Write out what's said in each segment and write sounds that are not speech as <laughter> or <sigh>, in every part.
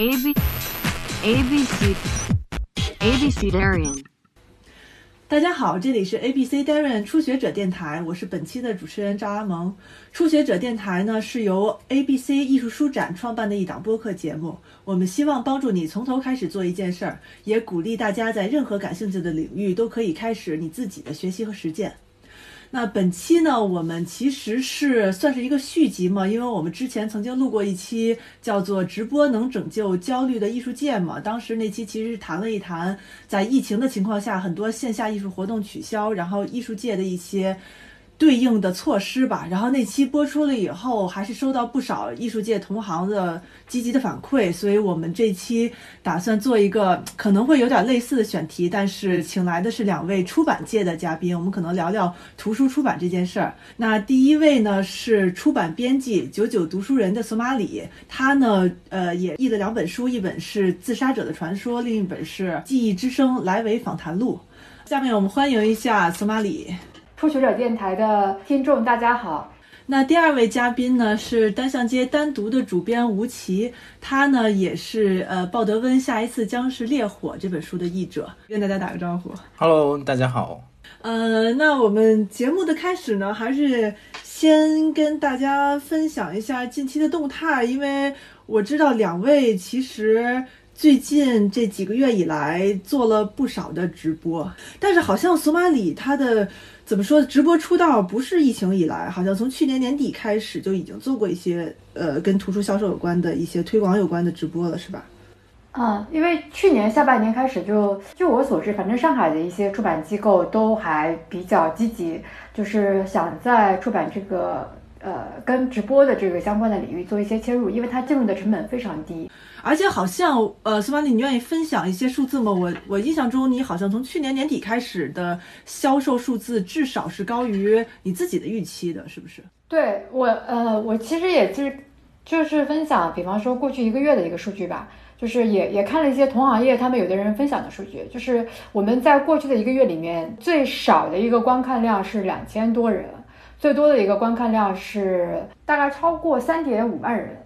A B A B C A B C Darian。大家好，这里是 ABC Darren 初学者电台，我是本期的主持人赵阿萌。初学者电台呢是由 ABC 艺术书展创办的一档播客节目，我们希望帮助你从头开始做一件事儿，也鼓励大家在任何感兴趣的领域都可以开始你自己的学习和实践。那本期呢，我们其实是算是一个续集嘛，因为我们之前曾经录过一期叫做“直播能拯救焦虑的艺术界”嘛，当时那期其实是谈了一谈在疫情的情况下，很多线下艺术活动取消，然后艺术界的一些。对应的措施吧，然后那期播出了以后，还是收到不少艺术界同行的积极的反馈，所以我们这期打算做一个可能会有点类似的选题，但是请来的是两位出版界的嘉宾，我们可能聊聊图书出版这件事儿。那第一位呢是出版编辑九九读书人的索马里，他呢呃也译了两本书，一本是《自杀者的传说》，另一本是《记忆之声来维访谈录》。下面我们欢迎一下索马里。初学者电台的听众，大家好。那第二位嘉宾呢是单向街单独的主编吴奇，他呢也是呃鲍德温《下一次将是烈火》这本书的译者，跟大家打个招呼。Hello，大家好。呃，那我们节目的开始呢，还是先跟大家分享一下近期的动态，因为我知道两位其实。最近这几个月以来做了不少的直播，但是好像索马里他的怎么说直播出道不是疫情以来，好像从去年年底开始就已经做过一些呃跟图书销售有关的一些推广有关的直播了，是吧？嗯，因为去年下半年开始就就我所知，反正上海的一些出版机构都还比较积极，就是想在出版这个呃跟直播的这个相关的领域做一些切入，因为它进入的成本非常低。而且好像，呃，苏玛丽，你愿意分享一些数字吗？我我印象中，你好像从去年年底开始的销售数字，至少是高于你自己的预期的，是不是？对我，呃，我其实也是，就是分享，比方说过去一个月的一个数据吧，就是也也看了一些同行业他们有的人分享的数据，就是我们在过去的一个月里面，最少的一个观看量是两千多人，最多的一个观看量是大概超过三点五万人。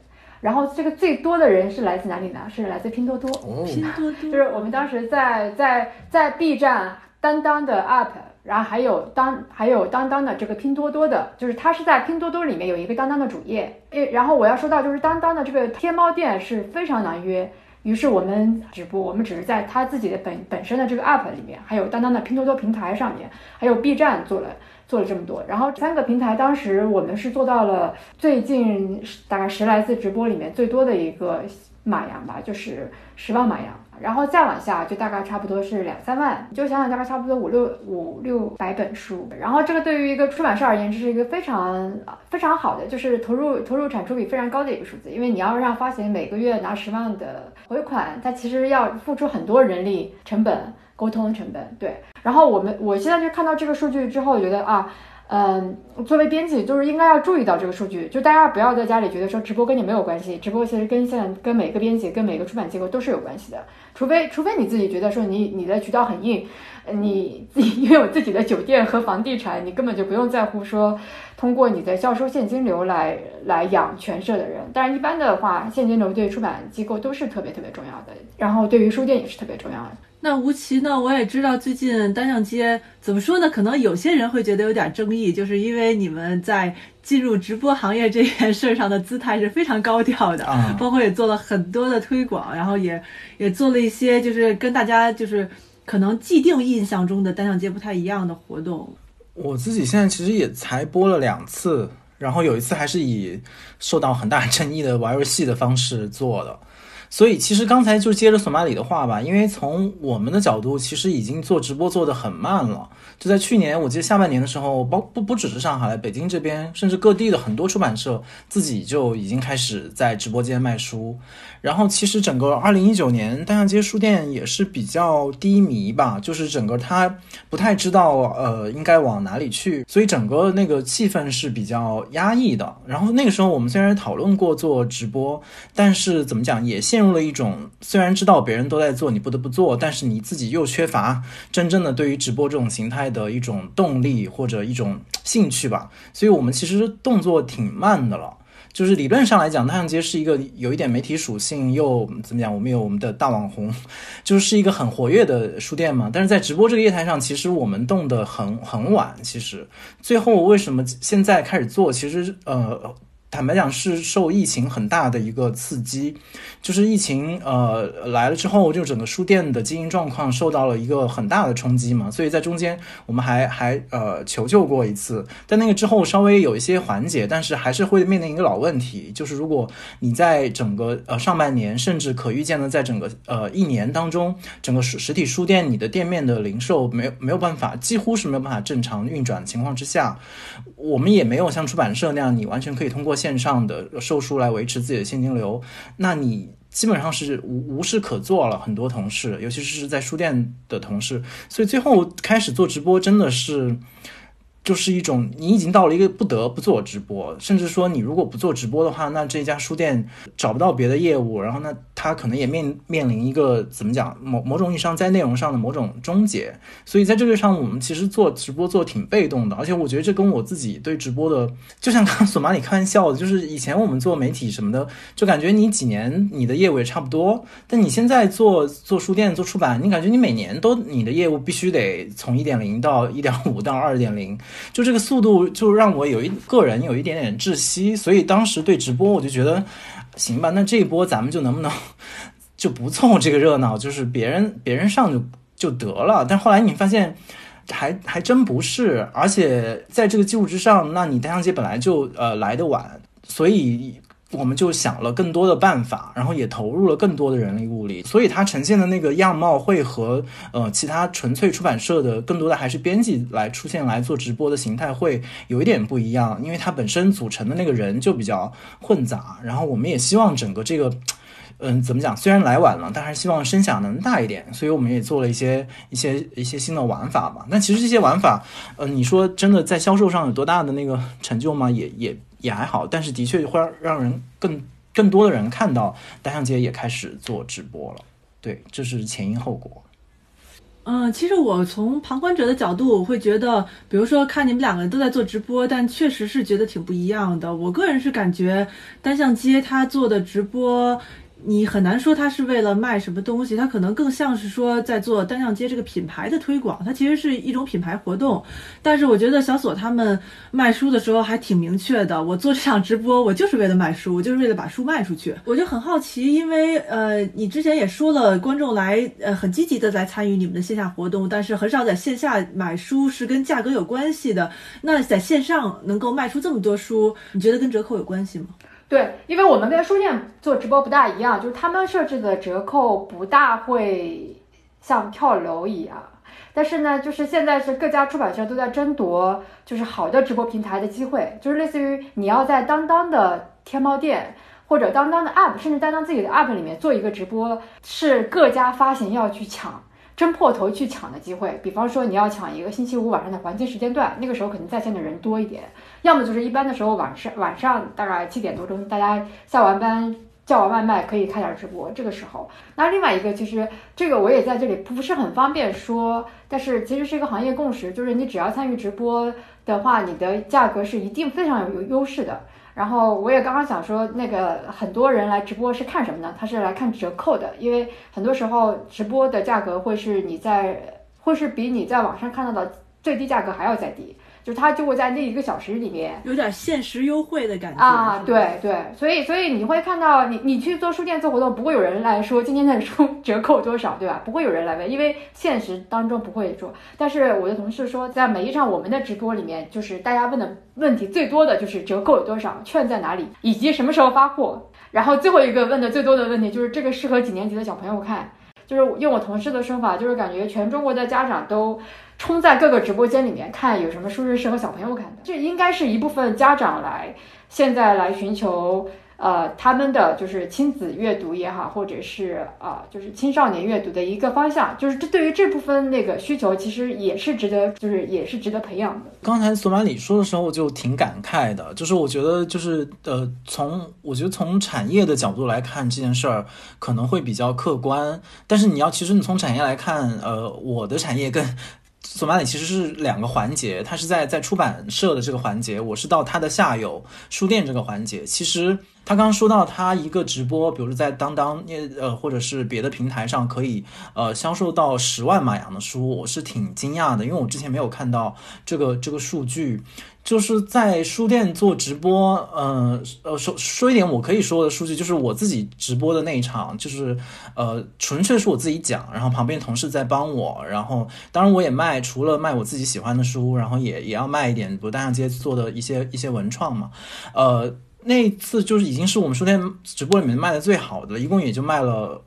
然后这个最多的人是来自哪里呢？是来自拼多多。哦，拼多多就是我们当时在在在 B 站、当当的 App，然后还有当还有当当的这个拼多多的，就是它是在拼多多里面有一个当当的主页。诶，然后我要说到就是当当的这个天猫店是非常难约，于是我们直播，我们只是在他自己的本本身的这个 App 里面，还有当当的拼多多平台上面，还有 B 站做了。做了这么多，然后三个平台当时我们是做到了最近大概十来次直播里面最多的一个码洋吧，就是十万码洋，然后再往下就大概差不多是两三万，就想想大概差不多五六五六百本书，然后这个对于一个出版社而言，这是一个非常非常好的，就是投入投入产出比非常高的一个数字，因为你要让发行每个月拿十万的回款，它其实要付出很多人力成本。沟通成本对，然后我们我现在就看到这个数据之后，觉得啊，嗯，作为编辑就是应该要注意到这个数据，就大家不要在家里觉得说直播跟你没有关系，直播其实跟现在跟每个编辑跟每个出版机构都是有关系的，除非除非你自己觉得说你你的渠道很硬，你自己拥有自己的酒店和房地产，你根本就不用在乎说通过你的销售现金流来来养全社的人，但是一般的话，现金流对出版机构都是特别特别重要的，然后对于书店也是特别重要的。那吴奇呢？我也知道最近单向街怎么说呢？可能有些人会觉得有点争议，就是因为你们在进入直播行业这件事上的姿态是非常高调的，啊包括也做了很多的推广，然后也也做了一些就是跟大家就是可能既定印象中的单向街不太一样的活动。我自己现在其实也才播了两次，然后有一次还是以受到很大争议的玩游戏的方式做的。所以其实刚才就接着索马里的话吧，因为从我们的角度，其实已经做直播做得很慢了。就在去年，我记得下半年的时候，包不不只是上海、北京这边，甚至各地的很多出版社自己就已经开始在直播间卖书。然后其实整个二零一九年，单向街书店也是比较低迷吧，就是整个它不太知道呃应该往哪里去，所以整个那个气氛是比较压抑的。然后那个时候我们虽然讨论过做直播，但是怎么讲也陷入了一种虽然知道别人都在做，你不得不做，但是你自己又缺乏真正的对于直播这种形态的一种动力或者一种兴趣吧。所以我们其实动作挺慢的了。就是理论上来讲，太阳街是一个有一点媒体属性，又怎么讲？我们有我们的大网红，<laughs> 就是一个很活跃的书店嘛。但是在直播这个业态上，其实我们动得很很晚。其实最后为什么现在开始做？其实呃。坦白讲，是受疫情很大的一个刺激，就是疫情呃来了之后，就整个书店的经营状况受到了一个很大的冲击嘛。所以在中间，我们还还呃求救过一次，但那个之后稍微有一些缓解，但是还是会面临一个老问题，就是如果你在整个呃上半年，甚至可预见的在整个呃一年当中，整个实实体书店你的店面的零售没有没有办法，几乎是没有办法正常运转的情况之下，我们也没有像出版社那样，你完全可以通过。线上的售书来维持自己的现金流，那你基本上是无无事可做了。很多同事，尤其是在书店的同事，所以最后开始做直播，真的是。就是一种你已经到了一个不得不做直播，甚至说你如果不做直播的话，那这家书店找不到别的业务，然后那他可能也面面临一个怎么讲某某种意义上在内容上的某种终结。所以在这个上，我们其实做直播做挺被动的，而且我觉得这跟我自己对直播的，就像刚刚索马里开玩笑的，就是以前我们做媒体什么的，就感觉你几年你的业务也差不多，但你现在做做书店做出版，你感觉你每年都你的业务必须得从一点零到一点五到二点零。就这个速度，就让我有一个人有一点点窒息，所以当时对直播我就觉得，行吧，那这一波咱们就能不能 <laughs> 就不凑这个热闹，就是别人别人上就就得了。但后来你发现，还还真不是，而且在这个基础之上，那你单向街本来就呃来的晚，所以。我们就想了更多的办法，然后也投入了更多的人力物力，所以它呈现的那个样貌会和呃其他纯粹出版社的更多的还是编辑来出现来做直播的形态会有一点不一样，因为它本身组成的那个人就比较混杂。然后我们也希望整个这个，嗯，怎么讲？虽然来晚了，但是希望声响能大一点，所以我们也做了一些一些一些新的玩法嘛。但其实这些玩法，呃，你说真的在销售上有多大的那个成就吗？也也。也还好，但是的确会让人更更多的人看到单向街也开始做直播了。对，这是前因后果。嗯，其实我从旁观者的角度，我会觉得，比如说看你们两个人都在做直播，但确实是觉得挺不一样的。我个人是感觉单向街他做的直播。你很难说他是为了卖什么东西，他可能更像是说在做单向街这个品牌的推广，它其实是一种品牌活动。但是我觉得小索他们卖书的时候还挺明确的，我做这场直播我就是为了卖书，我就是为了把书卖出去。我就很好奇，因为呃，你之前也说了，观众来呃很积极的来参与你们的线下活动，但是很少在线下买书是跟价格有关系的。那在线上能够卖出这么多书，你觉得跟折扣有关系吗？对，因为我们跟书店做直播不大一样，就是他们设置的折扣不大会像跳楼一样。但是呢，就是现在是各家出版社都在争夺，就是好的直播平台的机会，就是类似于你要在当当的天猫店或者当当的 App，甚至当当自己的 App 里面做一个直播，是各家发行要去抢。争破头去抢的机会，比方说你要抢一个星期五晚上的黄金时间段，那个时候可能在线的人多一点；要么就是一般的时候晚上晚上大概七点多钟，大家下完班叫完外卖可以开点直播。这个时候，那另外一个其实这个我也在这里不是很方便说，但是其实是一个行业共识，就是你只要参与直播的话，你的价格是一定非常有优势的。然后我也刚刚想说，那个很多人来直播是看什么呢？他是来看折扣的，因为很多时候直播的价格会是你在会是比你在网上看到的最低价格还要再低。就是他就会在那一个小时里面有点限时优惠的感觉啊，对对，所以所以你会看到你你去做书店做活动，不会有人来说今天的书折扣多少，对吧？不会有人来问，因为现实当中不会说。但是我的同事说，在每一场我们的直播里面，就是大家问的问题最多的就是折扣有多少，券在哪里，以及什么时候发货。然后最后一个问的最多的问题就是这个适合几年级的小朋友看。就是用我同事的说法，就是感觉全中国的家长都冲在各个直播间里面看有什么书是适合小朋友看的。这应该是一部分家长来现在来寻求呃他们的就是亲子阅读也好，或者是啊、就是青少年阅读的一个方向。就是这对于这部分那个需求，其实也是值得，就是也是值得培养的。刚才索马里说的时候，我就挺感慨的，就是我觉得就是呃，从我觉得从产业的角度来看这件事儿可能会比较客观，但是你要其实你从产业来看，呃，我的产业跟 <laughs> 索马里其实是两个环节，它是在在出版社的这个环节，我是到它的下游书店这个环节。其实他刚刚说到他一个直播，比如说在当当呃或者是别的平台上可以呃销售到十万马洋的书，我是挺惊讶的，因为我之前没有看到这个这个数据。就是在书店做直播，呃呃，说说一点我可以说的数据，就是我自己直播的那一场，就是呃，纯粹是我自己讲，然后旁边同事在帮我，然后当然我也卖，除了卖我自己喜欢的书，然后也也要卖一点，比如大象街做的一些一些文创嘛，呃，那一次就是已经是我们书店直播里面卖的最好的，一共也就卖了。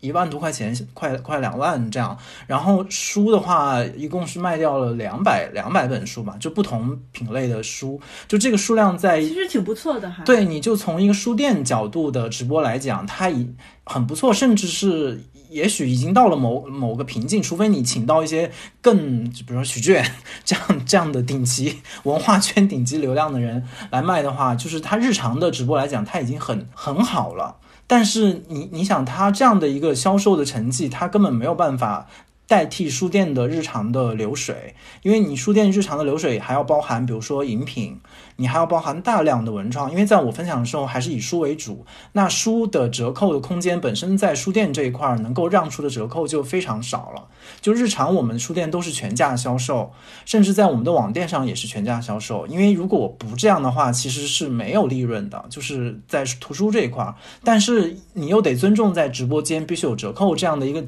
一万多块钱，快快两万这样。然后书的话，一共是卖掉了两百两百本书吧，就不同品类的书，就这个数量在其实挺不错的，哈对，你就从一个书店角度的直播来讲，它已很不错，甚至是也许已经到了某某个瓶颈，除非你请到一些更，比如说许志远 <laughs> 这样这样的顶级 <laughs> 文化圈顶级流量的人来卖的话，就是他日常的直播来讲，他已经很很好了。但是你你想，他这样的一个销售的成绩，他根本没有办法。代替书店的日常的流水，因为你书店日常的流水还要包含，比如说饮品，你还要包含大量的文创。因为在我分享的时候还是以书为主，那书的折扣的空间本身在书店这一块儿能够让出的折扣就非常少了。就日常我们书店都是全价销售，甚至在我们的网店上也是全价销售。因为如果我不这样的话，其实是没有利润的，就是在图书这一块儿。但是你又得尊重在直播间必须有折扣这样的一个。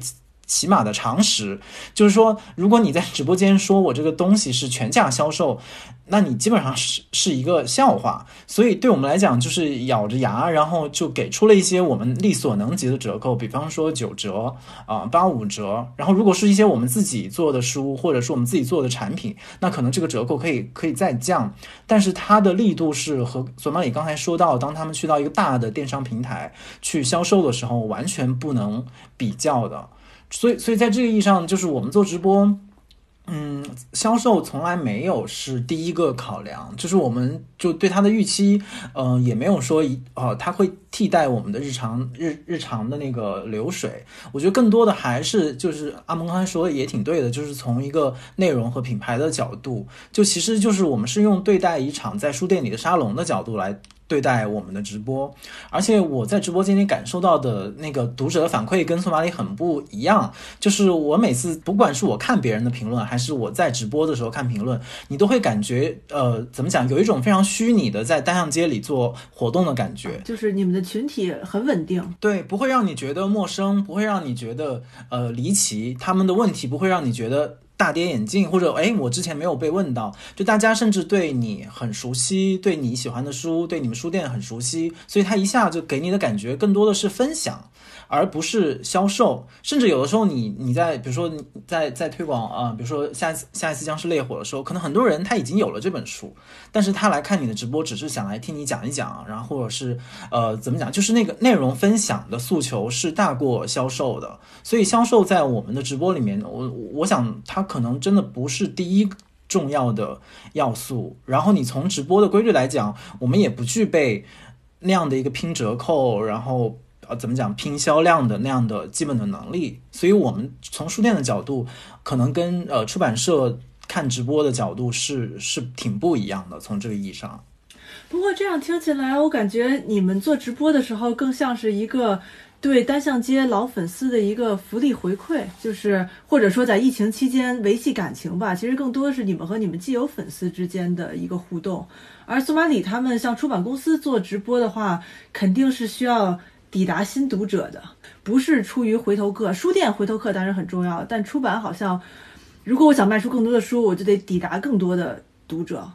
起码的常识，就是说，如果你在直播间说我这个东西是全价销售，那你基本上是是一个笑话。所以对我们来讲，就是咬着牙，然后就给出了一些我们力所能及的折扣，比方说九折啊、八五折。然后如果是一些我们自己做的书，或者是我们自己做的产品，那可能这个折扣可以可以再降，但是它的力度是和索马里刚才说到，当他们去到一个大的电商平台去销售的时候，完全不能比较的。所以，所以在这个意义上，就是我们做直播，嗯，销售从来没有是第一个考量，就是我们就对它的预期，嗯、也没有说一呃，它会替代我们的日常日日常的那个流水。我觉得更多的还是就是阿蒙刚才说的也挺对的，就是从一个内容和品牌的角度，就其实就是我们是用对待一场在书店里的沙龙的角度来。对待我们的直播，而且我在直播间里感受到的那个读者的反馈跟索马里很不一样，就是我每次不管是我看别人的评论，还是我在直播的时候看评论，你都会感觉呃怎么讲，有一种非常虚拟的在单向街里做活动的感觉。就是你们的群体很稳定，对，不会让你觉得陌生，不会让你觉得呃离奇，他们的问题不会让你觉得大跌眼镜，或者哎我之前没有被问到，就大家甚至对你很熟悉，对你喜欢的书，对你们书店很熟悉，所以他一下就给你的感觉更多的是分享。而不是销售，甚至有的时候你你在比如说你在在推广啊、比如说下一次下一次僵尸烈火的时候，可能很多人他已经有了这本书，但是他来看你的直播，只是想来听你讲一讲，然后或者是呃怎么讲，就是那个内容分享的诉求是大过销售的，所以销售在我们的直播里面，我我想它可能真的不是第一。重要的要素，然后你从直播的规律来讲，我们也不具备那样的一个拼折扣，然后呃怎么讲拼销量的那样的基本的能力，所以我们从书店的角度，可能跟呃出版社看直播的角度是是挺不一样的，从这个意义上。不过这样听起来，我感觉你们做直播的时候更像是一个对单向街老粉丝的一个福利回馈，就是或者说在疫情期间维系感情吧。其实更多的是你们和你们既有粉丝之间的一个互动。而索马里他们像出版公司做直播的话，肯定是需要抵达新读者的，不是出于回头客。书店回头客当然很重要，但出版好像，如果我想卖出更多的书，我就得抵达更多的读者。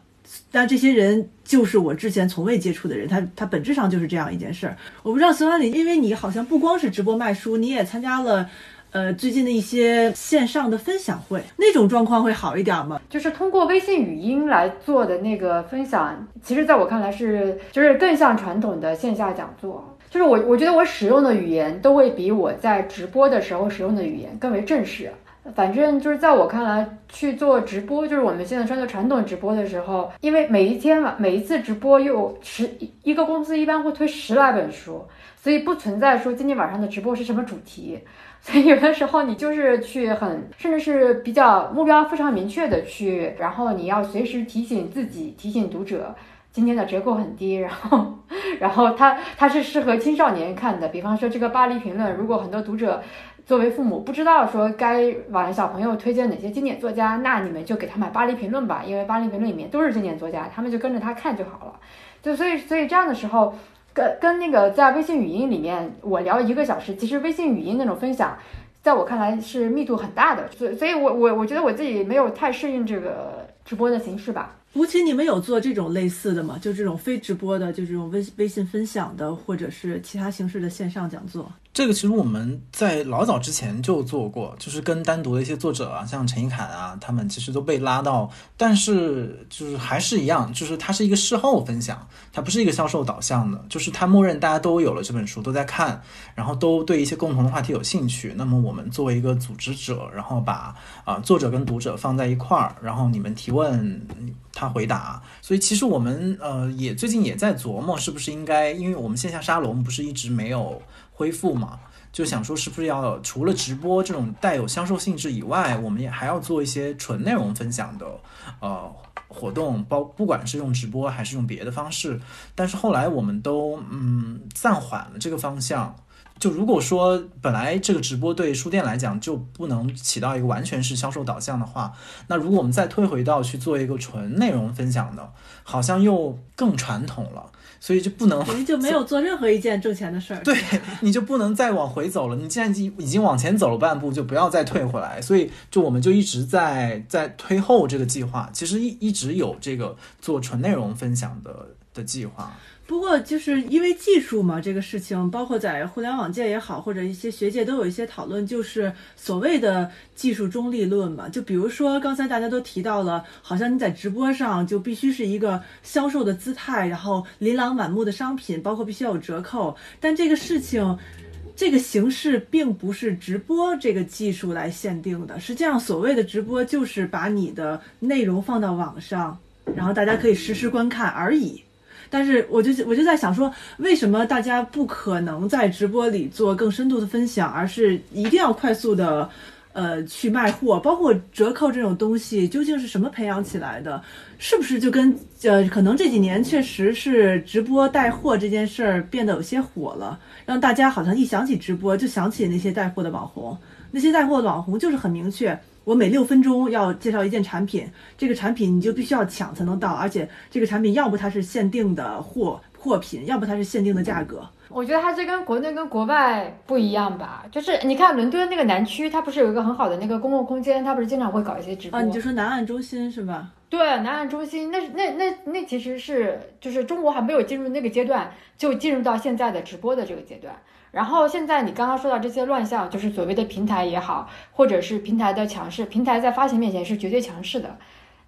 但这些人就是我之前从未接触的人，他他本质上就是这样一件事儿。我不知道孙万里，因为你好像不光是直播卖书，你也参加了，呃，最近的一些线上的分享会，那种状况会好一点吗？就是通过微信语音来做的那个分享，其实在我看来是就是更像传统的线下讲座。就是我我觉得我使用的语言都会比我在直播的时候使用的语言更为正式。反正就是在我看来，去做直播，就是我们现在说的传统直播的时候，因为每一天晚每一次直播又十一个公司一般会推十来本书，所以不存在说今天晚上的直播是什么主题。所以有的时候你就是去很，甚至是比较目标非常明确的去，然后你要随时提醒自己，提醒读者今天的折扣很低，然后，然后它它是适合青少年看的。比方说这个巴黎评论，如果很多读者。作为父母，不知道说该往小朋友推荐哪些经典作家，那你们就给他买《巴黎评论》吧，因为《巴黎评论》里面都是经典作家，他们就跟着他看就好了。就所以，所以这样的时候，跟跟那个在微信语音里面我聊一个小时，其实微信语音那种分享，在我看来是密度很大的。所所以，我我我觉得我自己没有太适应这个直播的形式吧。吴奇，你们有做这种类似的吗？就这种非直播的，就这种微微信分享的，或者是其他形式的线上讲座？这个其实我们在老早之前就做过，就是跟单独的一些作者啊，像陈一侃啊，他们其实都被拉到，但是就是还是一样，就是它是一个事后分享，它不是一个销售导向的，就是它默认大家都有了这本书，都在看，然后都对一些共同的话题有兴趣。那么我们作为一个组织者，然后把啊作者跟读者放在一块儿，然后你们提问，他回答。所以其实我们呃也最近也在琢磨，是不是应该，因为我们线下沙龙不是一直没有。恢复嘛，就想说是不是要除了直播这种带有销售性质以外，我们也还要做一些纯内容分享的呃活动，包不管是用直播还是用别的方式。但是后来我们都嗯暂缓了这个方向。就如果说本来这个直播对书店来讲就不能起到一个完全是销售导向的话，那如果我们再退回到去做一个纯内容分享的，好像又更传统了。所以就不能，你就没有做任何一件挣钱的事儿。对，你就不能再往回走了。你既然已经已经往前走了半步，就不要再退回来。所以，就我们就一直在在推后这个计划。其实一一直有这个做纯内容分享的的计划。不过，就是因为技术嘛，这个事情，包括在互联网界也好，或者一些学界都有一些讨论，就是所谓的技术中立论嘛。就比如说，刚才大家都提到了，好像你在直播上就必须是一个销售的姿态，然后琳琅满目的商品，包括必须要有折扣。但这个事情，这个形式并不是直播这个技术来限定的。实际上，所谓的直播就是把你的内容放到网上，然后大家可以实时观看而已。但是我就我就在想说，为什么大家不可能在直播里做更深度的分享，而是一定要快速的，呃，去卖货？包括折扣这种东西，究竟是什么培养起来的？是不是就跟呃，可能这几年确实是直播带货这件事儿变得有些火了，让大家好像一想起直播就想起那些带货的网红，那些带货的网红就是很明确。我每六分钟要介绍一件产品，这个产品你就必须要抢才能到，而且这个产品要不它是限定的货货品，要不它是限定的价格。我觉得它这跟国内跟国外不一样吧，就是你看伦敦那个南区，它不是有一个很好的那个公共空间，它不是经常会搞一些直播？啊，你就说南岸中心是吧？对，南岸中心，那那那那其实是就是中国还没有进入那个阶段，就进入到现在的直播的这个阶段。然后现在你刚刚说到这些乱象，就是所谓的平台也好，或者是平台的强势，平台在发行面前是绝对强势的。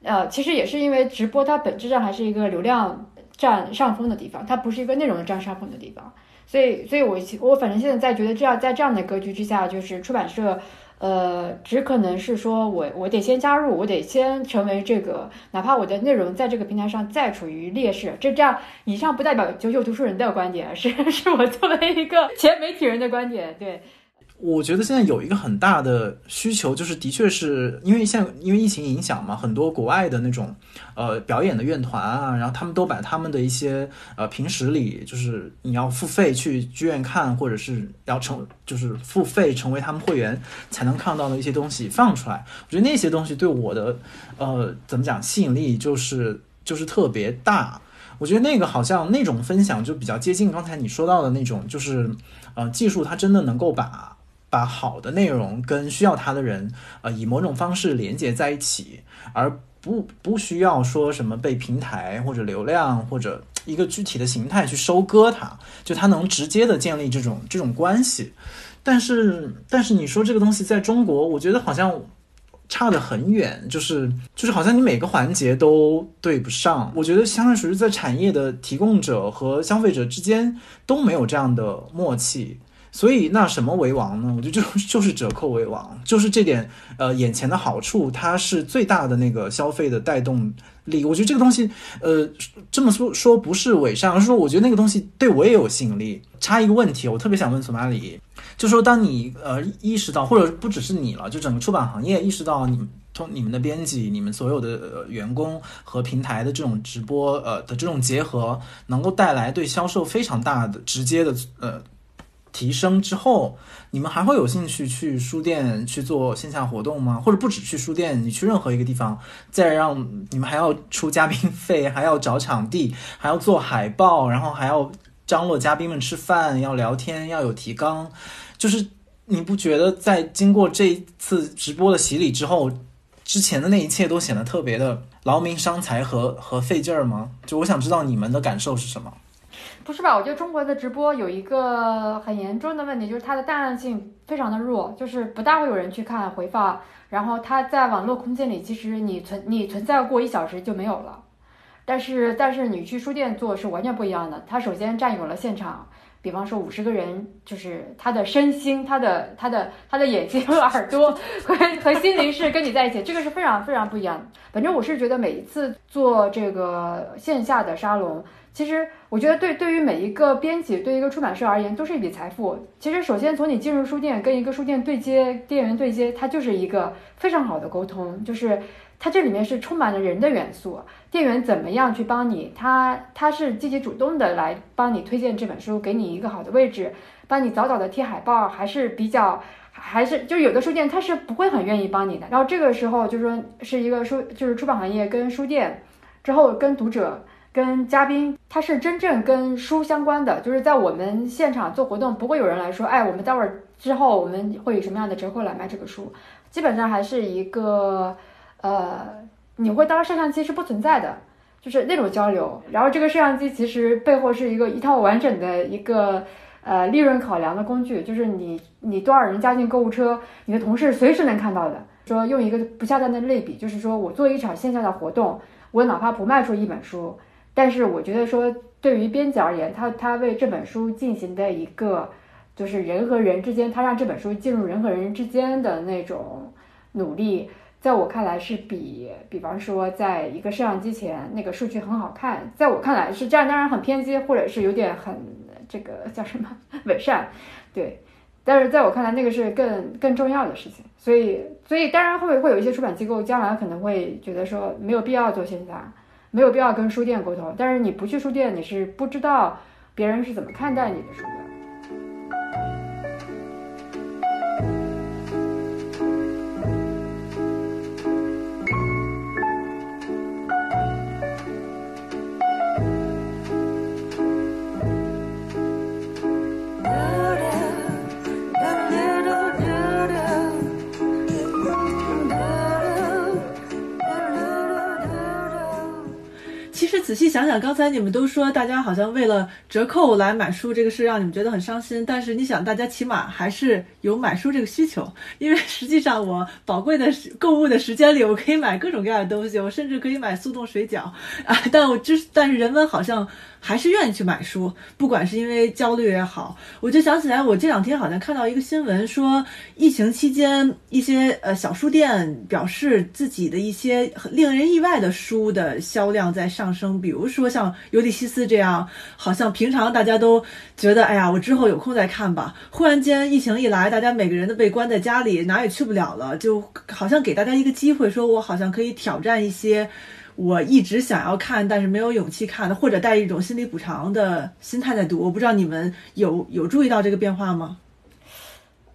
呃，其实也是因为直播它本质上还是一个流量占上风的地方，它不是一个内容占上风的地方。所以，所以我我反正现在在觉得这样在这样的格局之下，就是出版社。呃，只可能是说我我得先加入，我得先成为这个，哪怕我的内容在这个平台上再处于劣势，这这样以上不代表九九读书人的观点，是 <laughs> 是我作为一个前媒体人的观点。对，我觉得现在有一个很大的需求，就是的确是因为现因为疫情影响嘛，很多国外的那种呃表演的院团啊，然后他们都把他们的一些呃平时里就是你要付费去剧院看，或者是要成就是付费成为他们会员才能看到的一些东西放出来。我觉得那些东西对我的呃怎么讲吸引力就是就是特别大。我觉得那个好像那种分享就比较接近刚才你说到的那种，就是呃技术它真的能够把。把好的内容跟需要它的人，呃，以某种方式连接在一起，而不不需要说什么被平台或者流量或者一个具体的形态去收割它，就它能直接的建立这种这种关系。但是，但是你说这个东西在中国，我觉得好像差得很远，就是就是好像你每个环节都对不上。我觉得相当属于在产业的提供者和消费者之间都没有这样的默契。所以那什么为王呢？我觉得就就是折扣为王，就是这点呃眼前的好处，它是最大的那个消费的带动力。我觉得这个东西呃这么说说不是伪善，而是说我觉得那个东西对我也有吸引力。插一个问题，我特别想问索马里，就说当你呃意识到，或者不只是你了，就整个出版行业意识到你从你们的编辑、你们所有的员工和平台的这种直播呃的这种结合，能够带来对销售非常大的直接的呃。提升之后，你们还会有兴趣去书店去做线下活动吗？或者不止去书店，你去任何一个地方，再让你们还要出嘉宾费，还要找场地，<laughs> 还要做海报，然后还要张罗嘉宾们吃饭，要聊天，要有提纲。就是你不觉得在经过这一次直播的洗礼之后，之前的那一切都显得特别的劳民伤财和和费劲儿吗？就我想知道你们的感受是什么。不是吧？我觉得中国的直播有一个很严重的问题，就是它的弹案性非常的弱，就是不大会有人去看回放。然后它在网络空间里，其实你存你存在过一小时就没有了。但是但是你去书店做是完全不一样的。它首先占有了现场，比方说五十个人，就是他的身心、他的他的他的眼睛和耳朵和和心灵是跟你在一起，这个是非常非常不一样的。反正我是觉得每一次做这个线下的沙龙。其实我觉得，对对于每一个编辑，对一个出版社而言，都是一笔财富。其实，首先从你进入书店，跟一个书店对接，店员对接，它就是一个非常好的沟通。就是它这里面是充满了人的元素。店员怎么样去帮你？他他是积极主动的来帮你推荐这本书，给你一个好的位置，帮你早早的贴海报，还是比较，还是就有的书店他是不会很愿意帮你的。然后这个时候就说是一个书，就是出版行业跟书店之后跟读者。跟嘉宾，它是真正跟书相关的，就是在我们现场做活动，不会有人来说，哎，我们待会儿之后我们会以什么样的折扣来卖这个书，基本上还是一个，呃，你会当摄像机是不存在的，就是那种交流。然后这个摄像机其实背后是一个一套完整的一个呃利润考量的工具，就是你你多少人加进购物车，你的同事随时能看到的。说用一个不恰当的类比，就是说我做一场线下的活动，我哪怕不卖出一本书。但是我觉得说，对于编辑而言，他他为这本书进行的一个，就是人和人之间，他让这本书进入人和人之间的那种努力，在我看来是比，比方说，在一个摄像机前那个数据很好看，在我看来是这样，当然很偏激，或者是有点很这个 <laughs> 叫什么伪善，对，但是在我看来，那个是更更重要的事情，所以所以当然会会有一些出版机构将来可能会觉得说没有必要做线下。没有必要跟书店沟通，但是你不去书店，你是不知道别人是怎么看待你的书的。仔细想想，刚才你们都说大家好像为了折扣来买书，这个事让你们觉得很伤心。但是你想，大家起码还是有买书这个需求，因为实际上我宝贵的购物的时间里，我可以买各种各样的东西，我甚至可以买速冻水饺啊。但我就是，但是人们好像。还是愿意去买书，不管是因为焦虑也好。我就想起来，我这两天好像看到一个新闻，说疫情期间一些呃小书店表示自己的一些令人意外的书的销量在上升，比如说像《尤利西斯》这样，好像平常大家都觉得，哎呀，我之后有空再看吧。忽然间疫情一来，大家每个人都被关在家里，哪也去不了了，就好像给大家一个机会，说我好像可以挑战一些我一直想要看但是没有勇气看的，或者带一种心理补偿的心态在读。我不知道你们有有注意到这个变化吗？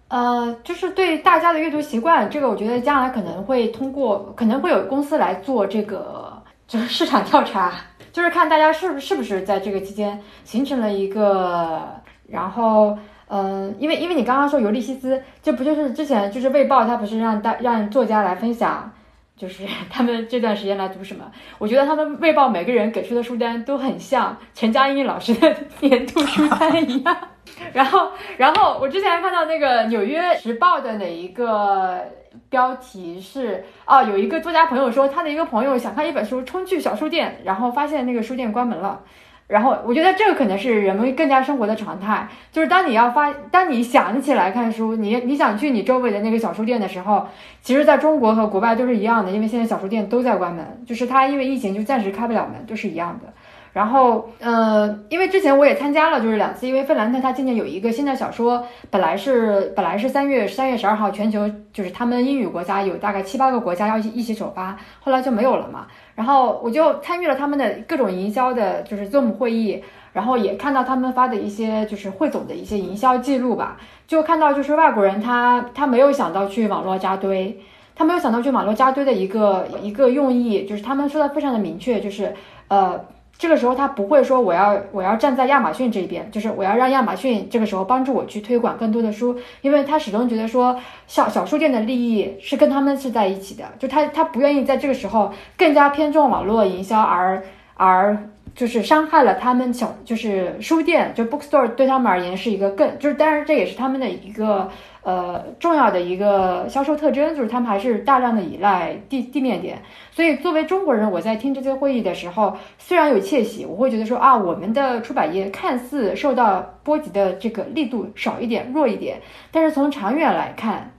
呃，就是对大家的阅读习惯，这个我觉得将来可能会通过，可能会有公司来做这个 <laughs> 就是市场调查，就是看大家是不是不是在这个期间形成了一个，然后。嗯，因为因为你刚刚说《尤利西斯》，这不就是之前就是《卫报》，它不是让大让作家来分享，就是 <laughs> 他们这段时间来读什么？我觉得他们《卫报》每个人给出的书单都很像陈嘉映老师的 <laughs> 年度书单一样。<laughs> 然后，然后我之前还看到那个《纽约时报》的哪一个标题是啊，有一个作家朋友说，他的一个朋友想看一本书，冲去小书店，然后发现那个书店关门了。然后我觉得这个可能是人们更加生活的常态，就是当你要发，当你想起来看书，你你想去你周围的那个小书店的时候，其实在中国和国外都是一样的，因为现在小书店都在关门，就是它因为疫情就暂时开不了门，都是一样的。然后，呃，因为之前我也参加了，就是两次，因为费兰特他今年有一个新的小说，本来是本来是三月三月十二号全球就是他们英语国家有大概七八个国家要一起首发，后来就没有了嘛。然后我就参与了他们的各种营销的，就是 Zoom 会议，然后也看到他们发的一些就是汇总的一些营销记录吧，就看到就是外国人他他没有想到去网络扎堆，他没有想到去网络扎堆的一个一个用意，就是他们说的非常的明确，就是呃。这个时候他不会说我要我要站在亚马逊这边，就是我要让亚马逊这个时候帮助我去推广更多的书，因为他始终觉得说小小书店的利益是跟他们是在一起的，就他他不愿意在这个时候更加偏重网络营销而而就是伤害了他们小就是书店就 bookstore 对他们而言是一个更就是当然这也是他们的一个。呃，重要的一个销售特征就是他们还是大量的依赖地地面店，所以作为中国人，我在听这些会议的时候，虽然有窃喜，我会觉得说啊，我们的出版业看似受到波及的这个力度少一点、弱一点，但是从长远来看，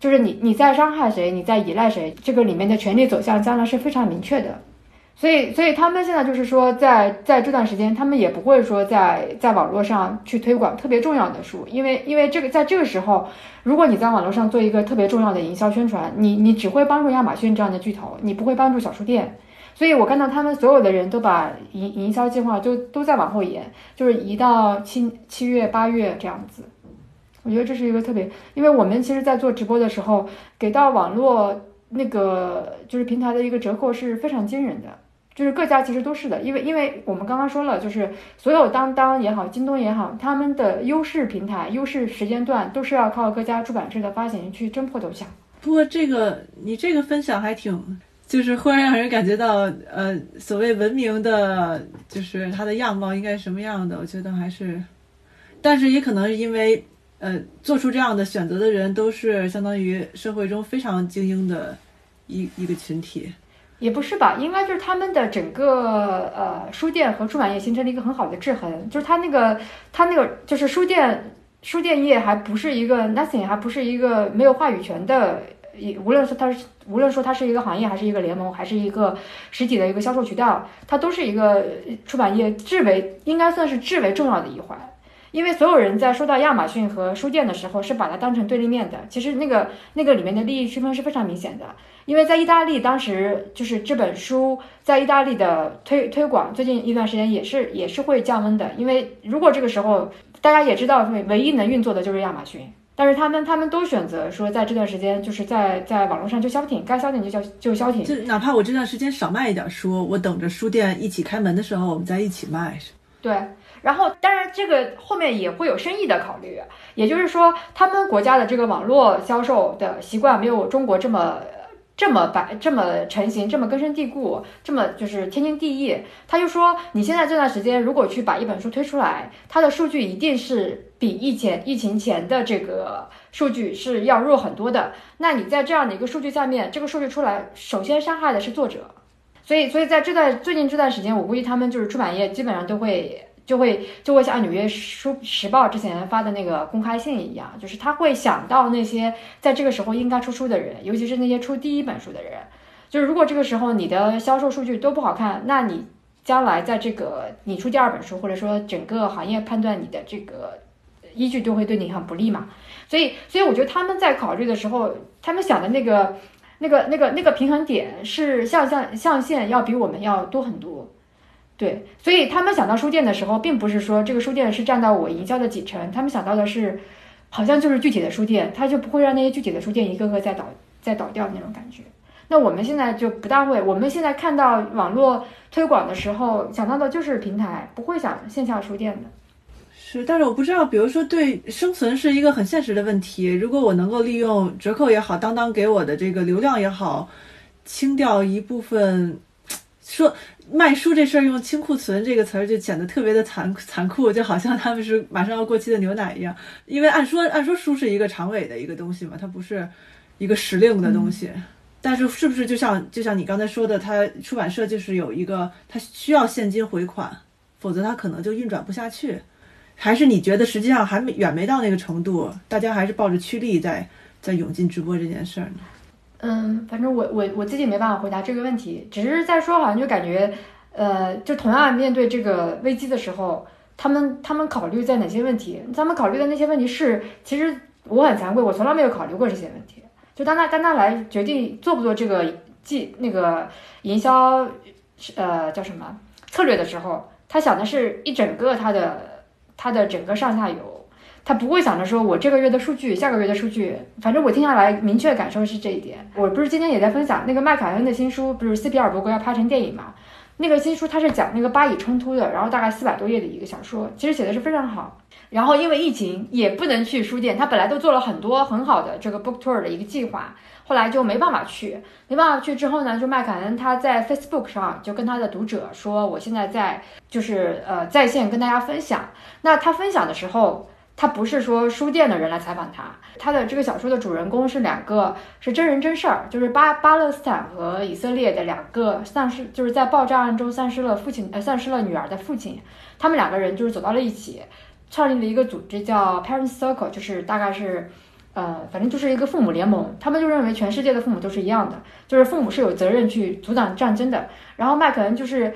就是你你在伤害谁，你在依赖谁，这个里面的权力走向将来是非常明确的。所以，所以他们现在就是说，在在这段时间，他们也不会说在在网络上去推广特别重要的书，因为因为这个在这个时候，如果你在网络上做一个特别重要的营销宣传，你你只会帮助亚马逊这样的巨头，你不会帮助小书店。所以我看到他们所有的人都把营营销计划就都在往后延，就是移到七七月八月这样子。我觉得这是一个特别，因为我们其实，在做直播的时候，给到网络那个就是平台的一个折扣是非常惊人的。就是各家其实都是的，因为因为我们刚刚说了，就是所有当当也好，京东也好，他们的优势平台、优势时间段都是要靠各家出版社的发行去争破头抢。不过这个你这个分享还挺，就是忽然让人感觉到，呃，所谓文明的，就是它的样貌应该是什么样的？我觉得还是，但是也可能是因为，呃，做出这样的选择的人都是相当于社会中非常精英的一一个群体。也不是吧，应该就是他们的整个呃书店和出版业形成了一个很好的制衡，就是他那个他那个就是书店书店业还不是一个 nothing，还不是一个没有话语权的，无论是它是无论说它是一个行业，还是一个联盟，还是一个实体的一个销售渠道，它都是一个出版业至为应该算是至为重要的一环。因为所有人在说到亚马逊和书店的时候，是把它当成对立面的。其实那个那个里面的利益区分是非常明显的。因为在意大利，当时就是这本书在意大利的推推广，最近一段时间也是也是会降温的。因为如果这个时候大家也知道，唯一能运作的就是亚马逊，但是他们他们都选择说在这段时间就是在在网络上就消停，该消停就消就消停。就哪怕我这段时间少卖一点书，我等着书店一起开门的时候，我们再一起卖。对。然后，当然，这个后面也会有生意的考虑，也就是说，他们国家的这个网络销售的习惯没有中国这么这么白、这么成型、这么根深蒂固、这么就是天经地义。他就说，你现在这段时间如果去把一本书推出来，它的数据一定是比疫情疫情前的这个数据是要弱很多的。那你在这样的一个数据下面，这个数据出来，首先伤害的是作者。所以，所以在这段最近这段时间，我估计他们就是出版业基本上都会就会就会像《纽约书时报》之前发的那个公开信一样，就是他会想到那些在这个时候应该出书的人，尤其是那些出第一本书的人。就是如果这个时候你的销售数据都不好看，那你将来在这个你出第二本书，或者说整个行业判断你的这个依据都会对你很不利嘛。所以，所以我觉得他们在考虑的时候，他们想的那个。那个、那个、那个平衡点是象象象限要比我们要多很多，对，所以他们想到书店的时候，并不是说这个书店是占到我营销的几成，他们想到的是，好像就是具体的书店，他就不会让那些具体的书店一个个再倒、再倒掉那种感觉。那我们现在就不大会，我们现在看到网络推广的时候，想到的就是平台，不会想线下书店的。是，但是我不知道，比如说对生存是一个很现实的问题。如果我能够利用折扣也好，当当给我的这个流量也好，清掉一部分，说卖书这事儿用清库存这个词儿就显得特别的残残酷，就好像他们是马上要过期的牛奶一样。因为按说按说书是一个长尾的一个东西嘛，它不是一个时令的东西。但是是不是就像就像你刚才说的，它出版社就是有一个它需要现金回款，否则它可能就运转不下去。还是你觉得实际上还没远没到那个程度，大家还是抱着趋利在在涌进直播这件事儿呢？嗯，反正我我我自己没办法回答这个问题，只是在说好像就感觉，呃，就同样面对这个危机的时候，他们他们考虑在哪些问题？他们考虑的那些问题是，其实我很惭愧，我从来没有考虑过这些问题。就当他当他来决定做不做这个计那个营销，呃，叫什么策略的时候，他想的是一整个他的。他的整个上下游，他不会想着说我这个月的数据，下个月的数据，反正我听下来明确感受是这一点。我不是今天也在分享那个麦凯恩的新书，不是斯皮尔伯格要拍成电影嘛？那个新书它是讲那个巴以冲突的，然后大概四百多页的一个小说，其实写的是非常好。然后因为疫情也不能去书店，他本来都做了很多很好的这个 book tour 的一个计划。后来就没办法去，没办法去之后呢，就麦凯恩他在 Facebook 上就跟他的读者说，我现在在就是呃在线跟大家分享。那他分享的时候，他不是说书店的人来采访他，他的这个小说的主人公是两个是真人真事儿，就是巴巴勒斯坦和以色列的两个丧失，就是在爆炸案中丧失了父亲呃丧失了女儿的父亲，他们两个人就是走到了一起，创立了一个组织叫 Parents Circle，就是大概是。呃，反正就是一个父母联盟，他们就认为全世界的父母都是一样的，就是父母是有责任去阻挡战争的。然后麦克恩就是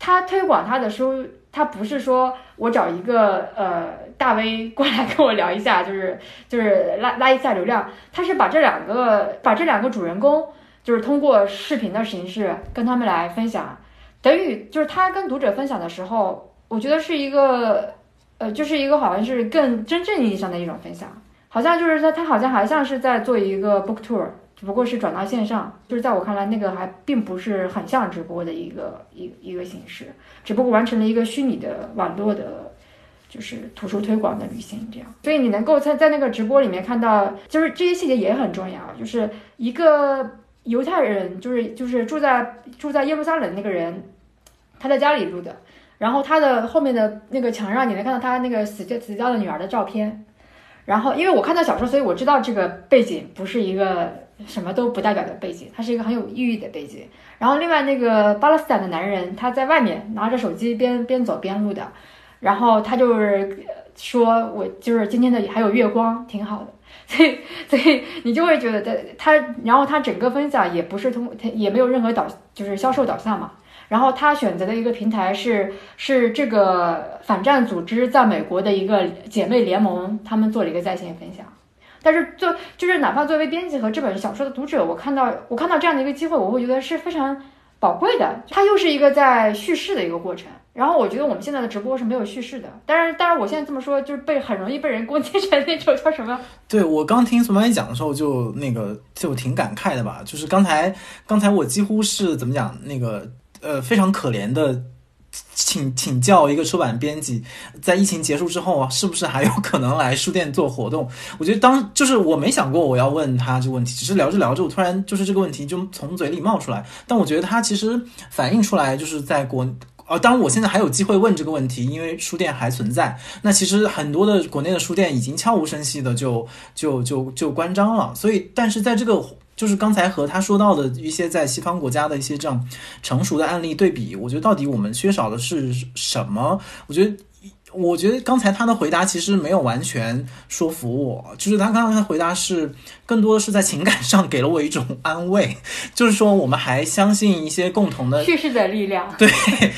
他推广他的书，他不是说我找一个呃大 V 过来跟我聊一下，<laughs> 就是就是拉拉一下流量，他是把这两个把这两个主人公，就是通过视频的形式跟他们来分享，等于就是他跟读者分享的时候，我觉得是一个呃，就是一个好像是更真正意义上的一种分享。好像就是他，他好像还像是在做一个 book tour，只不过是转到线上。就是在我看来，那个还并不是很像直播的一个一一个形式，只不过完成了一个虚拟的网络的，就是图书推广的旅行这样。所以你能够在在那个直播里面看到，就是这些细节也很重要。就是一个犹太人，就是就是住在住在耶路撒冷那个人，他在家里录的，然后他的后面的那个墙上，你能看到他那个死掉死掉的女儿的照片。然后，因为我看到小说，所以我知道这个背景不是一个什么都不代表的背景，它是一个很有意义的背景。然后，另外那个巴勒斯坦的男人，他在外面拿着手机边边走边录的，然后他就是说我就是今天的还有月光，挺好的。<laughs> 所以，所以你就会觉得他他，然后他整个分享也不是通，他也没有任何导，就是销售导向嘛。然后他选择的一个平台是是这个反战组织在美国的一个姐妹联盟，他们做了一个在线分享。但是做就是哪怕作为编辑和这本小说的读者，我看到我看到这样的一个机会，我会觉得是非常宝贵的。它又是一个在叙事的一个过程。然后我觉得我们现在的直播是没有叙事的。但是但是我现在这么说，就是被很容易被人攻击成那种叫什么？对我刚听索马里讲的时候，就那个就挺感慨的吧。就是刚才刚才我几乎是怎么讲那个。呃，非常可怜的，请请教一个出版编辑，在疫情结束之后，是不是还有可能来书店做活动？<laughs> 我觉得当就是我没想过我要问他这个问题，只是聊着聊着，我突然就是这个问题就从嘴里冒出来。但我觉得他其实反映出来，就是在国呃，当然我现在还有机会问这个问题，因为书店还存在。那其实很多的国内的书店已经悄无声息的就就就就关张了。所以，但是在这个。就是刚才和他说到的一些在西方国家的一些这样成熟的案例对比，我觉得到底我们缺少的是什么？我觉得。我觉得刚才他的回答其实没有完全说服我，就是他刚才的回答是更多的是在情感上给了我一种安慰，就是说我们还相信一些共同的叙事的力量。对，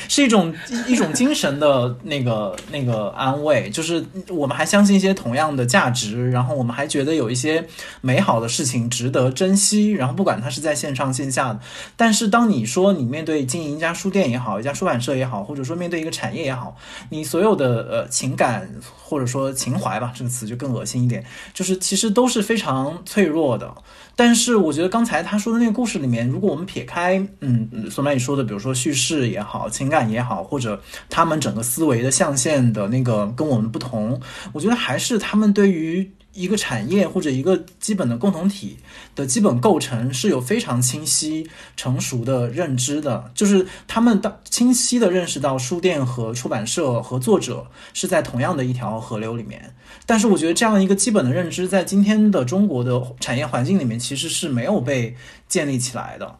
是一种一种精神的那个那个安慰，就是我们还相信一些同样的价值，然后我们还觉得有一些美好的事情值得珍惜，然后不管它是在线上线下的。但是当你说你面对经营一家书店也好，一家出版社也好，或者说面对一个产业也好，你所有的呃情感或者说情怀吧，这个词就更恶心一点，就是其实都是非常脆弱的。但是我觉得刚才他说的那个故事里面，如果我们撇开，嗯，索曼你说的，比如说叙事也好，情感也好，或者他们整个思维的象限的那个跟我们不同，我觉得还是他们对于一个产业或者一个基本的共同体的基本构成是有非常清晰、成熟的认知的，就是他们到清晰的认识到书店和出版社和作者是在同样的一条河流里面。但是我觉得这样一个基本的认知，在今天的中国的产业环境里面，其实是没有被建立起来的。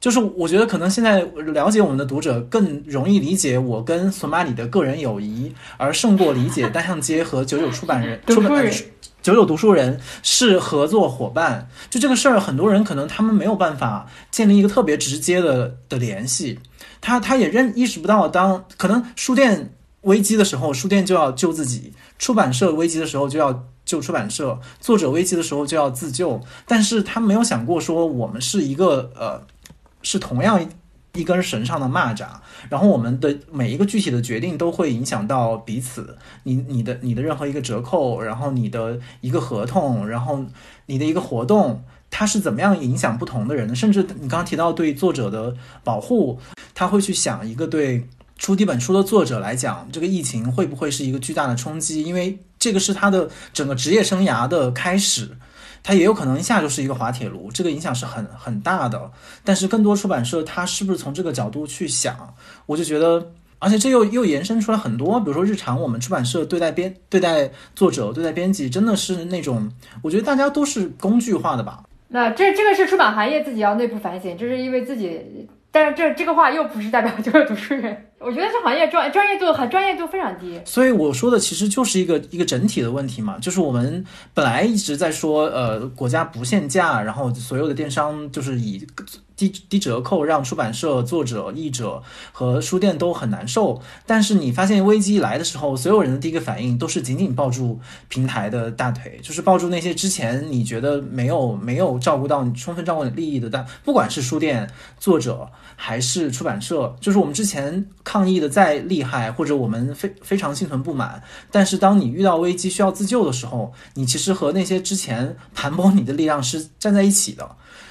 就是我觉得可能现在了解我们的读者更容易理解我跟索马里的个人友谊，而胜过理解单向街和九九出版人 <laughs> 出版人九九读书人是合作伙伴。就这个事儿，很多人可能他们没有办法建立一个特别直接的的联系。他他也认意识不到，当可能书店危机的时候，书店就要救自己；出版社危机的时候就要救出版社；作者危机的时候就要自救。但是他没有想过说，我们是一个呃，是同样一根绳上的蚂蚱，然后我们的每一个具体的决定都会影响到彼此。你你的你的任何一个折扣，然后你的一个合同，然后你的一个活动。它是怎么样影响不同的人的？甚至你刚刚提到对作者的保护，他会去想一个对出第本书的作者来讲，这个疫情会不会是一个巨大的冲击？因为这个是他的整个职业生涯的开始，它也有可能一下就是一个滑铁卢，这个影响是很很大的。但是更多出版社他是不是从这个角度去想？我就觉得，而且这又又延伸出来很多，比如说日常我们出版社对待编对待作者对待编辑，真的是那种，我觉得大家都是工具化的吧。那这这个是出版行业自己要内部反省，这是因为自己，但是这这个话又不是代表就是读书人，我觉得这行业专专业度很专业度非常低。所以我说的其实就是一个一个整体的问题嘛，就是我们本来一直在说，呃，国家不限价，然后所有的电商就是以低低折扣让出版社、作者、译者和书店都很难受。但是你发现危机来的时候，所有人的第一个反应都是紧紧抱住平台的大腿，就是抱住那些之前你觉得没有没有照顾到你充分照顾你利益的，但不管是书店、作者还是出版社，就是我们之前抗议的再厉害，或者我们非非常心存不满，但是当你遇到危机需要自救的时候，你其实和那些之前盘剥你的力量是站在一起的。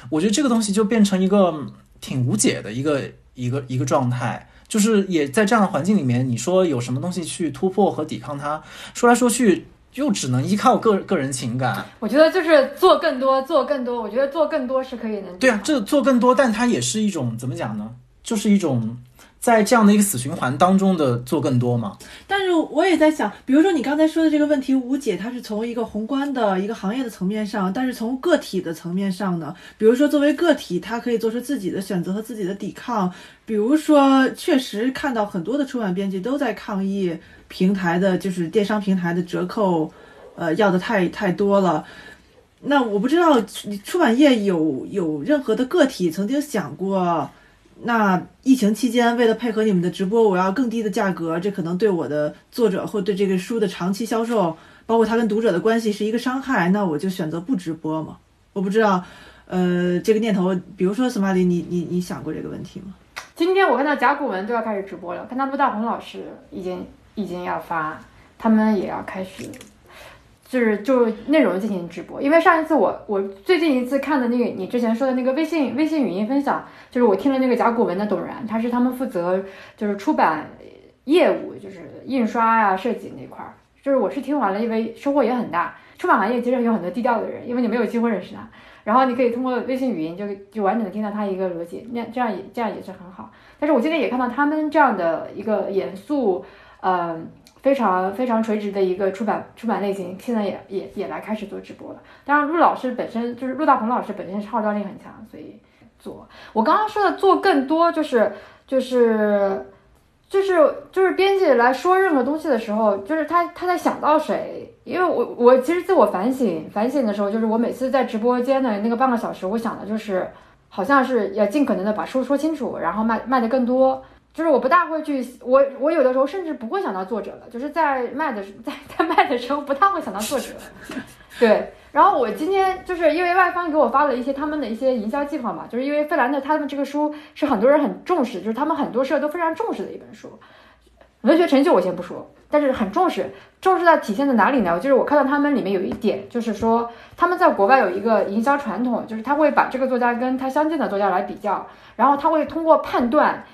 我觉得这个东西就变成一个挺无解的一个一个一个状态，就是也在这样的环境里面，你说有什么东西去突破和抵抗它，说来说去又只能依靠个个人情感。我觉得就是做更多，做更多。我觉得做更多是可以能对啊，这做更多，但它也是一种怎么讲呢？就是一种在这样的一个死循环当中的做更多吗。但是我也在想，比如说你刚才说的这个问题无解，它是从一个宏观的一个行业的层面上，但是从个体的层面上呢，比如说作为个体，他可以做出自己的选择和自己的抵抗。比如说，确实看到很多的出版编辑都在抗议平台的，就是电商平台的折扣，呃，要的太太多了。那我不知道你出版业有有任何的个体曾经想过，那疫情期间为了配合你们的直播，我要更低的价格，这可能对我的作者或对这个书的长期销售，包括他跟读者的关系是一个伤害，那我就选择不直播嘛？我不知道，呃，这个念头，比如说斯玛丽，你你你想过这个问题吗？今天我看到甲骨文都要开始直播了，看到陆大鹏老师已经已经要发，他们也要开始，就是就内容进行直播。因为上一次我我最近一次看的那个你之前说的那个微信微信语音分享，就是我听了那个甲骨文的董然，他是他们负责就是出版业务，就是印刷呀、设计那块儿。就是我是听完了，因为收获也很大。出版行业其实有很多低调的人，因为你没有机会认识他。然后你可以通过微信语音就就完整的听到他一个逻辑，那这样也这样也是很好。但是我今天也看到他们这样的一个严肃，嗯。非常非常垂直的一个出版出版类型，现在也也也来开始做直播了。当然，陆老师本身就是陆大鹏老师本身号召力很强，所以做。我刚刚说的做更多，就是就是就是就是编辑来说任何东西的时候，就是他他在想到谁。因为我我其实自我反省反省的时候，就是我每次在直播间的那个半个小时，我想的就是好像是要尽可能的把书说清楚，然后卖卖的更多。就是我不大会去，我我有的时候甚至不会想到作者了，就是在卖的在在卖的时候不太会想到作者，对。然后我今天就是因为外方给我发了一些他们的一些营销计划嘛，就是因为费兰的他们这个书是很多人很重视，就是他们很多社都非常重视的一本书。文学成就我先不说，但是很重视，重视在体现在哪里呢？就是我看到他们里面有一点，就是说他们在国外有一个营销传统，就是他会把这个作家跟他相近的作家来比较，然后他会通过判断。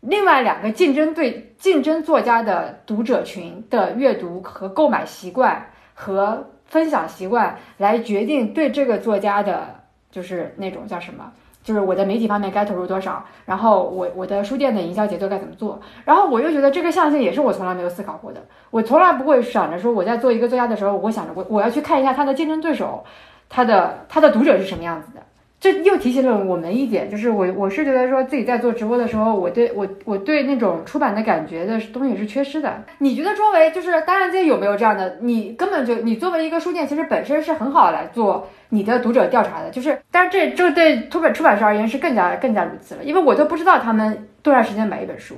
另外两个竞争对竞争作家的读者群的阅读和购买习惯和分享习惯，来决定对这个作家的，就是那种叫什么，就是我的媒体方面该投入多少，然后我我的书店的营销节奏该怎么做，然后我又觉得这个象限也是我从来没有思考过的，我从来不会想着说我在做。一个作家的时候，我想着我我要去看一下他的竞争对手，他的他的读者是什么样子的。这又提醒了我们一点，就是我我是觉得说自己在做直播的时候，我对我我对那种出版的感觉的东西是缺失的。你觉得周围就是当然街有没有这样的？你根本就你作为一个书店，其实本身是很好来做你的读者调查的。就是，但是这这对出版出版社而言是更加更加如此了，因为我都不知道他们多长时间买一本书，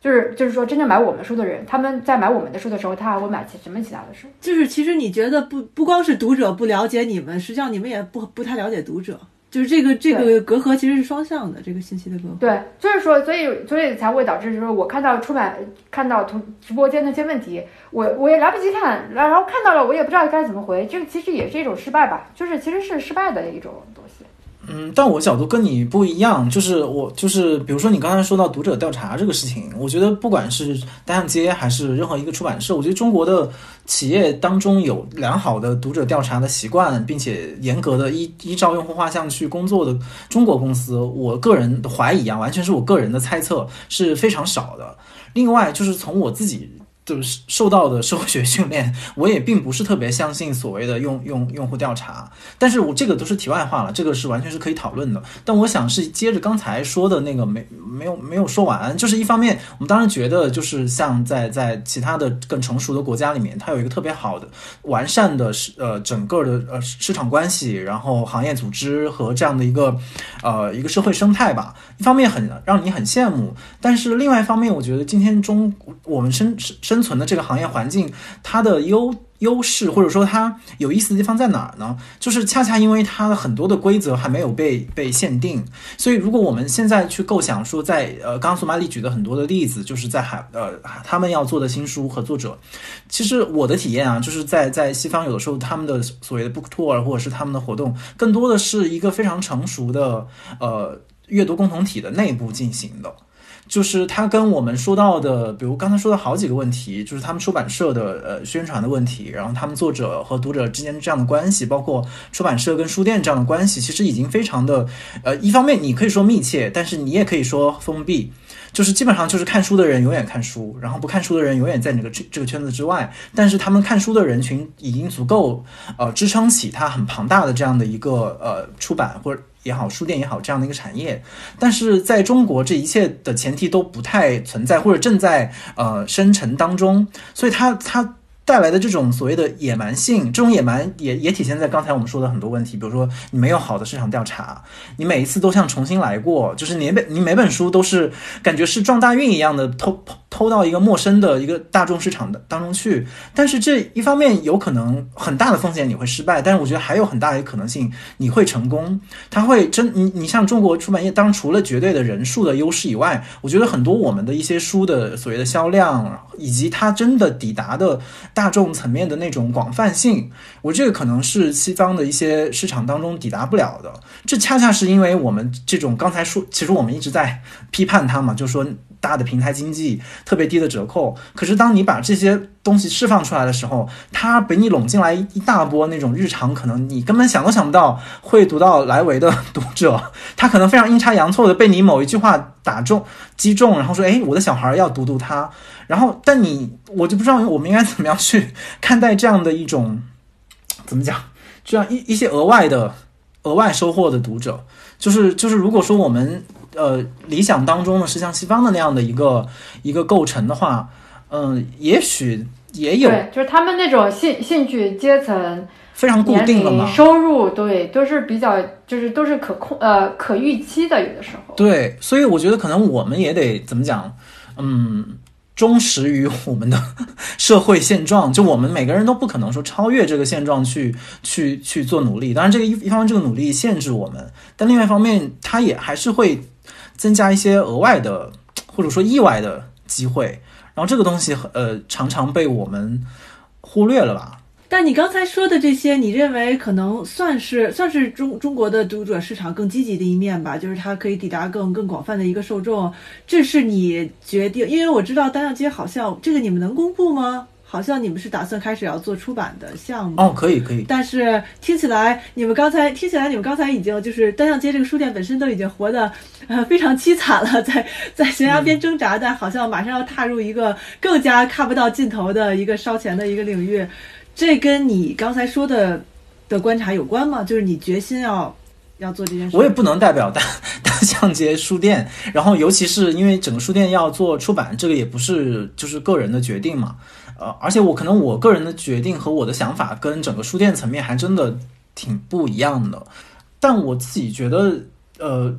就是就是说真正买我们书的人，他们在买我们的书的时候，他还会买其什么其他的书？就是其实你觉得不不光是读者不了解你们，实际上你们也不不太了解读者。就是这个这个隔阂其实是双向的，这个信息的隔阂。对，就是说，所以所以才会导致，就是我看到出版看到同直播间那些问题，我我也来不及看，然后看到了，我也不知道该怎么回，这个其实也是一种失败吧，就是其实是失败的一种东西。嗯，但我角度跟你不一样，就是我就是，比如说你刚才说到读者调查这个事情，我觉得不管是单向街还是任何一个出版社，我觉得中国的企业当中有良好的读者调查的习惯，并且严格的依依照用户画像去工作的中国公司，我个人怀疑啊，完全是我个人的猜测，是非常少的。另外，就是从我自己。就是受到的社会学训练，我也并不是特别相信所谓的用用用户调查，但是我这个都是题外话了，这个是完全是可以讨论的。但我想是接着刚才说的那个没没有没有说完，就是一方面，我们当然觉得就是像在在其他的更成熟的国家里面，它有一个特别好的完善的市呃整个的呃市场关系，然后行业组织和这样的一个呃一个社会生态吧。一方面很让你很羡慕，但是另外一方面，我觉得今天中我们生生。生存的这个行业环境，它的优优势或者说它有意思的地方在哪儿呢？就是恰恰因为它的很多的规则还没有被被限定，所以如果我们现在去构想说，在呃，刚刚苏玛丽举的很多的例子，就是在海呃他们要做的新书和作者，其实我的体验啊，就是在在西方有的时候他们的所谓的 book tour 或者是他们的活动，更多的是一个非常成熟的呃阅读共同体的内部进行的。就是他跟我们说到的，比如刚才说的好几个问题，就是他们出版社的呃宣传的问题，然后他们作者和读者之间这样的关系，包括出版社跟书店这样的关系，其实已经非常的呃，一方面你可以说密切，但是你也可以说封闭，就是基本上就是看书的人永远看书，然后不看书的人永远在这个这这个圈子之外，但是他们看书的人群已经足够呃支撑起它很庞大的这样的一个呃出版或者。也好，书店也好，这样的一个产业，但是在中国，这一切的前提都不太存在，或者正在呃生成当中，所以它它。带来的这种所谓的野蛮性，这种野蛮也也体现在刚才我们说的很多问题，比如说你没有好的市场调查，你每一次都像重新来过，就是你每你每本书都是感觉是撞大运一样的偷偷到一个陌生的一个大众市场的当中去。但是这一方面有可能很大的风险你会失败，但是我觉得还有很大的可能性你会成功。它会真你你像中国出版业，当除了绝对的人数的优势以外，我觉得很多我们的一些书的所谓的销量以及它真的抵达的。大众层面的那种广泛性，我这个可能是西方的一些市场当中抵达不了的。这恰恰是因为我们这种刚才说，其实我们一直在批判它嘛，就说。大的平台经济、特别低的折扣。可是当你把这些东西释放出来的时候，它被你拢进来一大波那种日常可能你根本想都想不到会读到来维的读者，他可能非常阴差阳错的被你某一句话打中、击中，然后说：“哎，我的小孩要读读它。”然后，但你我就不知道我们应该怎么样去看待这样的一种怎么讲，这样一一些额外的额外收获的读者，就是就是如果说我们呃理想当中呢是像西方的那样的一个一个构成的话，嗯、也许也有对，就是他们那种兴兴趣阶层、非常固、定了嘛。收入，对，都是比较，就是都是可控呃可预期的，有的时候。对，所以我觉得可能我们也得怎么讲，嗯，忠实于我们的社会现状。就我们每个人都不可能说超越这个现状去去去做努力。当然，这个一一方面这个努力限制我们，但另外一方面，它也还是会增加一些额外的或者说意外的机会。然后这个东西呃常常被我们忽略了吧。但你刚才说的这些，你认为可能算是算是中中国的读者市场更积极的一面吧？就是它可以抵达更更广泛的一个受众，这是你决定？因为我知道单向街好像这个你们能公布吗？好像你们是打算开始要做出版的项目哦，可以可以，但是听起来你们刚才听起来你们刚才已经就是单向街这个书店本身都已经活得呃非常凄惨了，在在悬崖边挣扎，但好像马上要踏入一个更加看不到尽头的一个烧钱的一个领域。这跟你刚才说的的观察有关吗？就是你决心要要做这件事？我也不能代表大大向街书店，然后尤其是因为整个书店要做出版，这个也不是就是个人的决定嘛，呃，而且我可能我个人的决定和我的想法跟整个书店层面还真的挺不一样的，但我自己觉得，呃。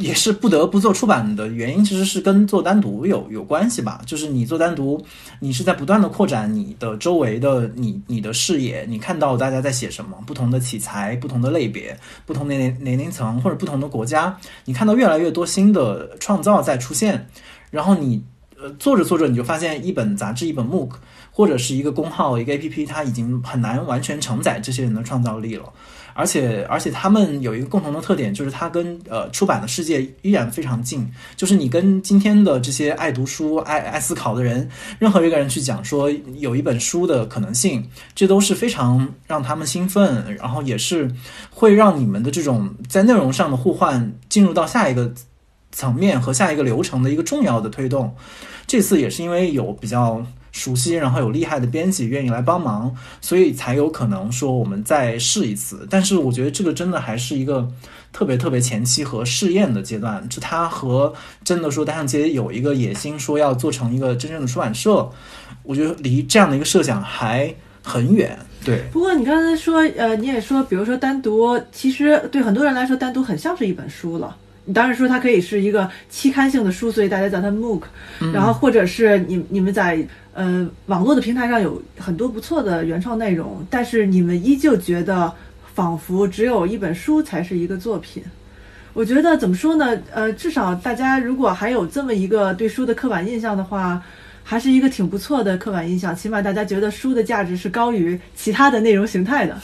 也是不得不做出版的原因，其实是跟做单独有有关系吧。就是你做单独，你是在不断的扩展你的周围的你你的视野，你看到大家在写什么，不同的题材、不同的类别、不同的年年龄层或者不同的国家，你看到越来越多新的创造在出现，然后你呃做着做着，你就发现一本杂志、一本 MOOC 或者是一个公号、一个 APP，它已经很难完全承载这些人的创造力了。而且而且他们有一个共同的特点，就是它跟呃出版的世界依然非常近。就是你跟今天的这些爱读书、爱爱思考的人，任何一个人去讲说有一本书的可能性，这都是非常让他们兴奋，然后也是会让你们的这种在内容上的互换进入到下一个层面和下一个流程的一个重要的推动。这次也是因为有比较。熟悉，然后有厉害的编辑愿意来帮忙，所以才有可能说我们再试一次。但是我觉得这个真的还是一个特别特别前期和试验的阶段。就它和真的说单向街有一个野心，说要做成一个真正的出版社，我觉得离这样的一个设想还很远。对，不过你刚才说，呃，你也说，比如说单独，其实对很多人来说，单独很像是一本书了。你当然说它可以是一个期刊性的书，所以大家叫它 MOOC，、然后或者是你你们在呃网络的平台上有很多不错的原创内容，但是你们依旧觉得仿佛只有一本书才是一个作品。我觉得怎么说呢？呃，至少大家如果还有这么一个对书的刻板印象的话，还是一个挺不错的刻板印象。起码大家觉得书的价值是高于其他的内容形态的。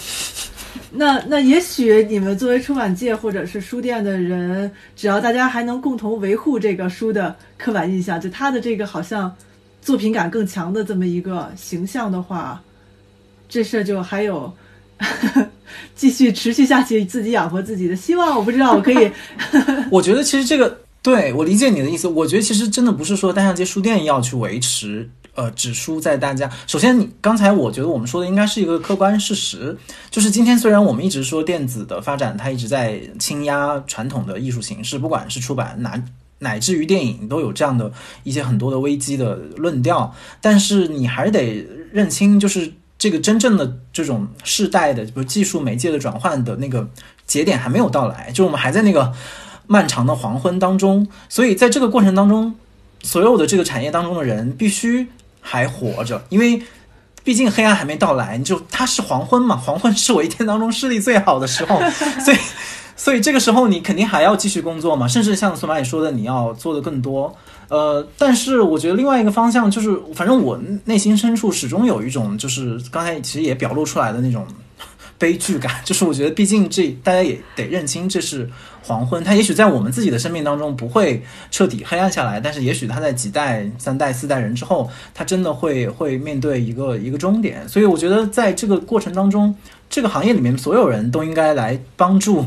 <laughs> 那那也许你们作为出版界或者是书店的人，只要大家还能共同维护这个书的刻板印象，就他的这个好像作品感更强的这么一个形象的话，这事儿就还有 <laughs> 继续持续下去，自己养活自己的希望。我不知道，我可以 <laughs> 我觉得其实这个对我理解你的意思。我觉得其实真的不是说单向街书店要去维持呃指出在大家。首先，你刚才我觉得我们说的应该是一个客观事实，就是今天虽然我们一直说电子的发展它一直在倾压传统的艺术形式，不管是出版乃乃至于电影都有这样的一些很多的危机的论调，但是你还是得认清，就是这个真正的这种世代的，比如技术媒介的转换的那个节点还没有到来，就我们还在那个漫长的黄昏当中，所以在这个过程当中，所有的这个产业当中的人必须还活着，因为毕竟黑暗还没到来，你就它是黄昏嘛，<laughs> 黄昏是我一天当中视力最好的时候，<laughs> 所以所以这个时候你肯定还要继续工作嘛，甚至像索马里说的，你要做的更多。呃，但是我觉得另外一个方向就是，反正我内心深处始终有一种，就是刚才其实也表露出来的那种悲剧感。<laughs> 就是我觉得，毕竟这大家也得认清这是黄昏，它也许在我们自己的生命当中不会彻底黑暗下来，但是也许它在几代、三代、四代人之后，它真的会会面对一个一个终点。所以我觉得，在这个过程当中，这个行业里面所有人都应该来帮助，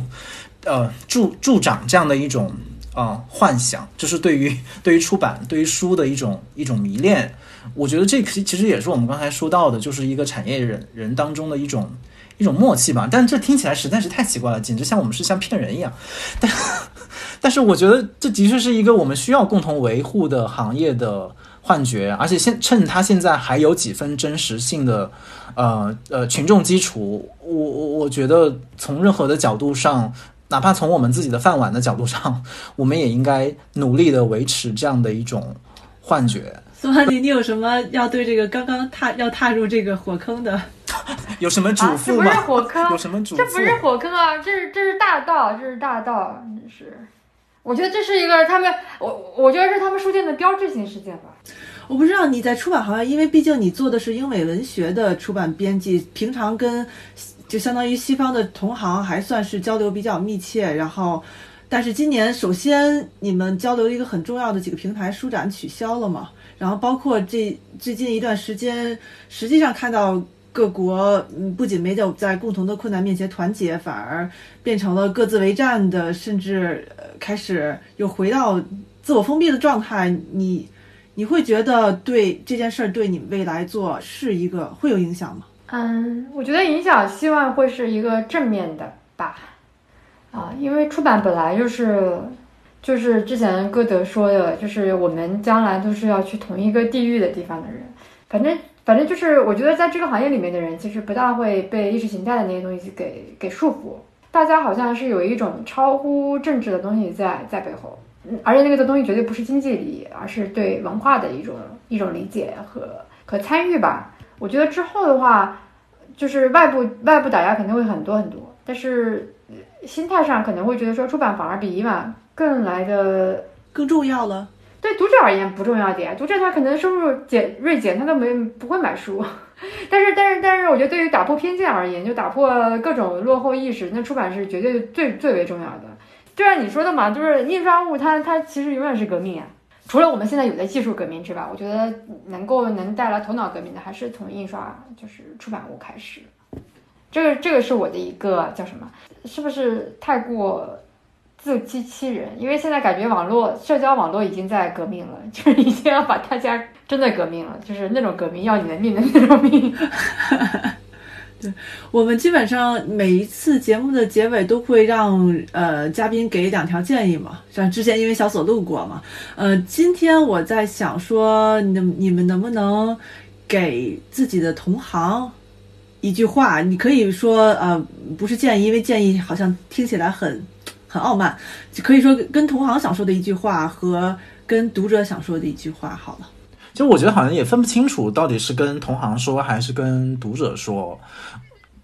呃，助助长这样的一种。啊、幻想，就是对于对于出版、对于书的一种一种迷恋。我觉得这其其实也是我们刚才说到的，就是一个产业人人当中的一种一种默契吧。但这听起来实在是太奇怪了，简直像我们是像骗人一样。但但是我觉得这的确是一个我们需要共同维护的行业的幻觉，而且现趁它现在还有几分真实性的呃呃群众基础，我我我觉得从任何的角度上。哪怕从我们自己的饭碗的角度上，我们也应该努力的维持这样的一种幻觉。<laughs> 苏曼迪，你有什么要对这个刚刚踏要踏入这个火坑的？<laughs> 有什么嘱啊，这不是咐吗？火坑，有什么嘱咐？这不是火坑啊，这是这是大道，这是大道，真是。我觉得这是一个他们，我我觉得是他们书店的标志性事件吧。我不知道你在出版行业，因为毕竟你做的是英美文学的出版编辑，平常跟就相当于西方的同行还算是交流比较密切。然后，但是今年首先你们交流一个很重要的几个平台书展取消了嘛，然后包括这最近一段时间，实际上看到各国不仅没有在共同的困难面前团结，反而变成了各自为战的，甚至开始又回到自我封闭的状态。你你会觉得对这件事儿对你未来做是一个会有影响吗？嗯，我觉得影响希望会是一个正面的吧。啊，因为出版本来就是，就是之前歌德说的，就是我们将来都是要去同一个地域的地方的人。反正反正就是，我觉得在这个行业里面的人，其实不大会被意识形态的那些东西给给束缚。大家好像是有一种超乎政治的东西在在背后，嗯，而且那个的东西绝对不是经济利益，而是对文化的一种一种理解和和参与吧。我觉得之后的话，就是外部外部打压肯定会很多很多，但是心态上可能会觉得说出版反而比以往更来的更重要了。对读者而言不重要点，读者他可能收入减锐减，他都没不会买书。但是但是但是，我觉得对于打破偏见而言，就打破各种落后意识，那出版是绝对最最为重要的。就像你说的嘛，就是印刷物它它其实永远是革命啊。除了我们现在有的技术革命之外，我觉得能够能带来头脑革命的，还是从印刷就是出版物开始。这个这个是我的一个叫什么？是不是太过自欺欺人？因为现在感觉网络社交网络已经在革命了，<laughs> 就是已经要把大家真的革命了，就是那种革命要你的命的那种命。<laughs> 对我们基本上每一次节目的结尾都会让呃嘉宾给两条建议嘛，像之前因为小锁录过嘛，呃，今天我在想说，你你们能不能给自己的同行一句话？你可以说呃不是建议，因为建议好像听起来很很傲慢，可以说跟同行想说的一句话和跟读者想说的一句话好了。就我觉得好像也分不清楚到底是跟同行说还是跟读者说，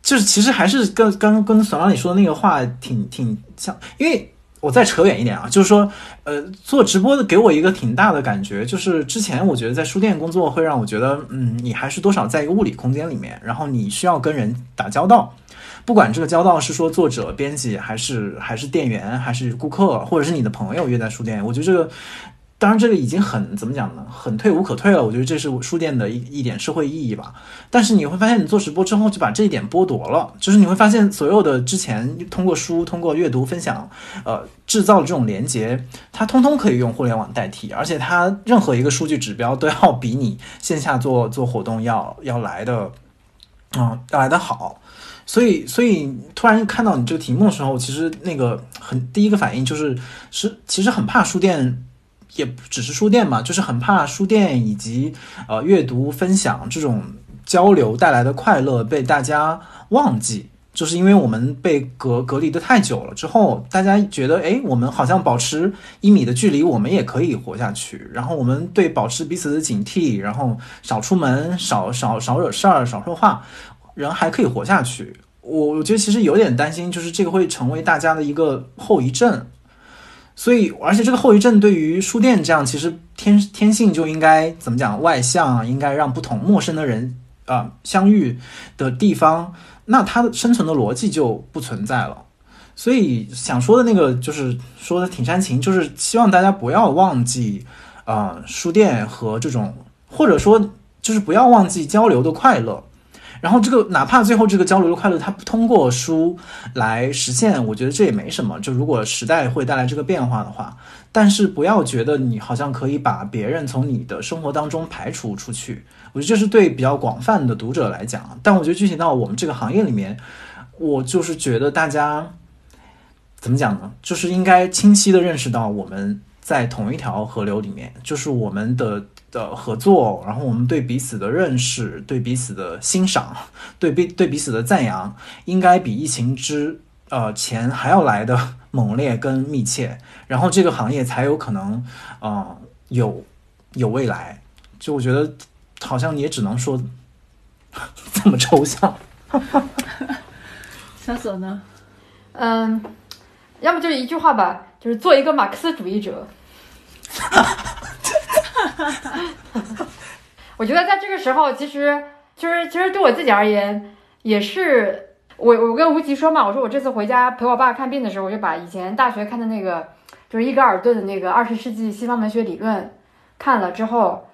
就是其实还是跟跟跟索拉里说的那个话挺挺像，因为我再扯远一点啊，就是说，呃，做直播的给我一个挺大的感觉，就是之前我觉得在书店工作会让我觉得，嗯，你还是多少在一个物理空间里面，然后你需要跟人打交道。不管这个交道是说作者、编辑，还是还是店员，还是顾客，或者是你的朋友约在书店，我觉得这个当然，这个已经很怎么讲呢？很退无可退了。我觉得这是书店的一一点社会意义吧。但是你会发现，你做直播之后就把这一点剥夺了。就是你会发现，所有的之前通过书、通过阅读、分享，呃，制造的这种连接，它通通可以用互联网代替，而且它任何一个数据指标都要比你线下做做活动要要来的，嗯，要来的好。所以，所以突然看到你这个题目的时候，其实那个很第一个反应就是是其实很怕书店。也不只是书店嘛，就是很怕书店以及呃阅读分享这种交流带来的快乐被大家忘记，就是因为我们被隔隔离的太久了之后，大家觉得哎，我们好像保持一米的距离，我们也可以活下去。然后我们对保持彼此的警惕，然后少出门，少少少惹事儿，少说话，人还可以活下去。我我觉得其实有点担心，就是这个会成为大家的一个后遗症。所以，而且这个后遗症对于书店这样，其实天天性就应该怎么讲外向，应该让不同陌生的人啊、相遇的地方，那它的生存的逻辑就不存在了。所以想说的那个就是说的挺煽情，就是希望大家不要忘记，呃，书店和这种，或者说就是不要忘记交流的快乐。然后这个哪怕最后这个交流的快乐，它不通过书来实现，我觉得这也没什么。就如果时代会带来这个变化的话，但是不要觉得你好像可以把别人从你的生活当中排除出去。我觉得这是对比较广泛的读者来讲，但我觉得具体到我们这个行业里面，我就是觉得大家怎么讲呢？就是应该清晰的认识到我们在同一条河流里面，就是我们的的合作，然后我们对彼此的认识、对彼此的欣赏、<laughs> 对彼对彼此的赞扬，应该比疫情之呃前还要来的猛烈跟密切，然后这个行业才有可能呃有有未来。就我觉得。好像也只能说 <laughs> 这么抽象。<laughs> 小索呢？嗯，要么就一句话吧，就是做一个马克思主义者。哈哈哈我觉得在这个时候，其实其实其实对我自己而言，也是我我跟吴奇说嘛，我说我这次回家陪我爸看病的时候，我就把以前大学看的那个就是伊格尔顿的那个二十世纪西方文学理论看了之后。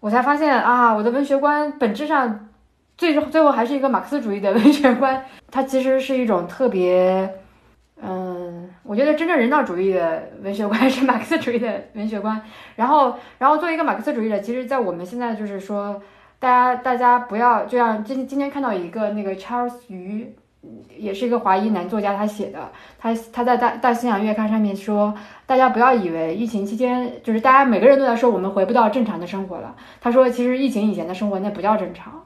我才发现啊，我的文学观本质上，最最后还是一个马克思主义的 <laughs> 文学观。它其实是一种特别，嗯，我觉得真正人道主义的文学观是马克思主义的文学观。然后，然后作为一个马克思主义者，其实，在我们现在就是说，大家大家不要就像今今天看到一个那个 Charles 于。也是一个华裔男作家，他写的，他他在大大西洋月刊上面说，大家不要以为疫情期间就是大家每个人都在说我们回不到正常的生活了。他说，其实疫情以前的生活那不叫正常。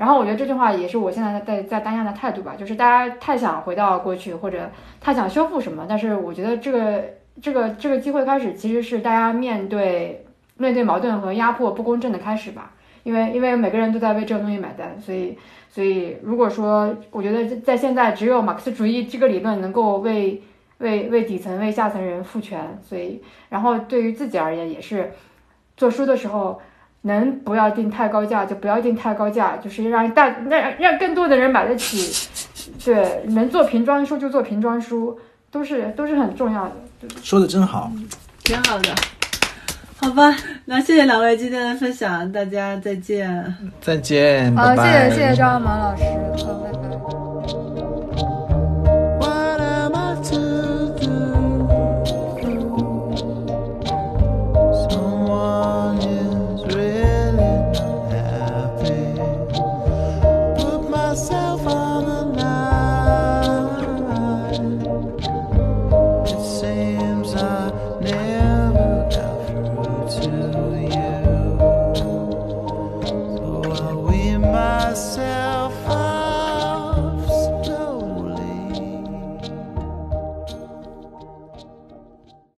然后我觉得这句话也是我现在在在当下的态度吧，就是大家太想回到过去，或者太想修复什么，但是我觉得这个这个这个机会开始其实是大家面对面对矛盾和压迫不公正的开始吧，因为因为每个人都在为这个东西买单，所以。所以，如果说我觉得在现在只有马克思主义这个理论能够为为为底层、为下层人赋权，所以，然后对于自己而言也是，做书的时候能不要定太高价就不要定太高价，就是让大让让更多的人买得起，<laughs> 对，能做瓶装书就做瓶装书，都是都是很重要的。说的真好，挺好的。好吧，那谢谢两位今天的分享，大家再见。再见，好，谢谢谢谢张老师，好，拜拜。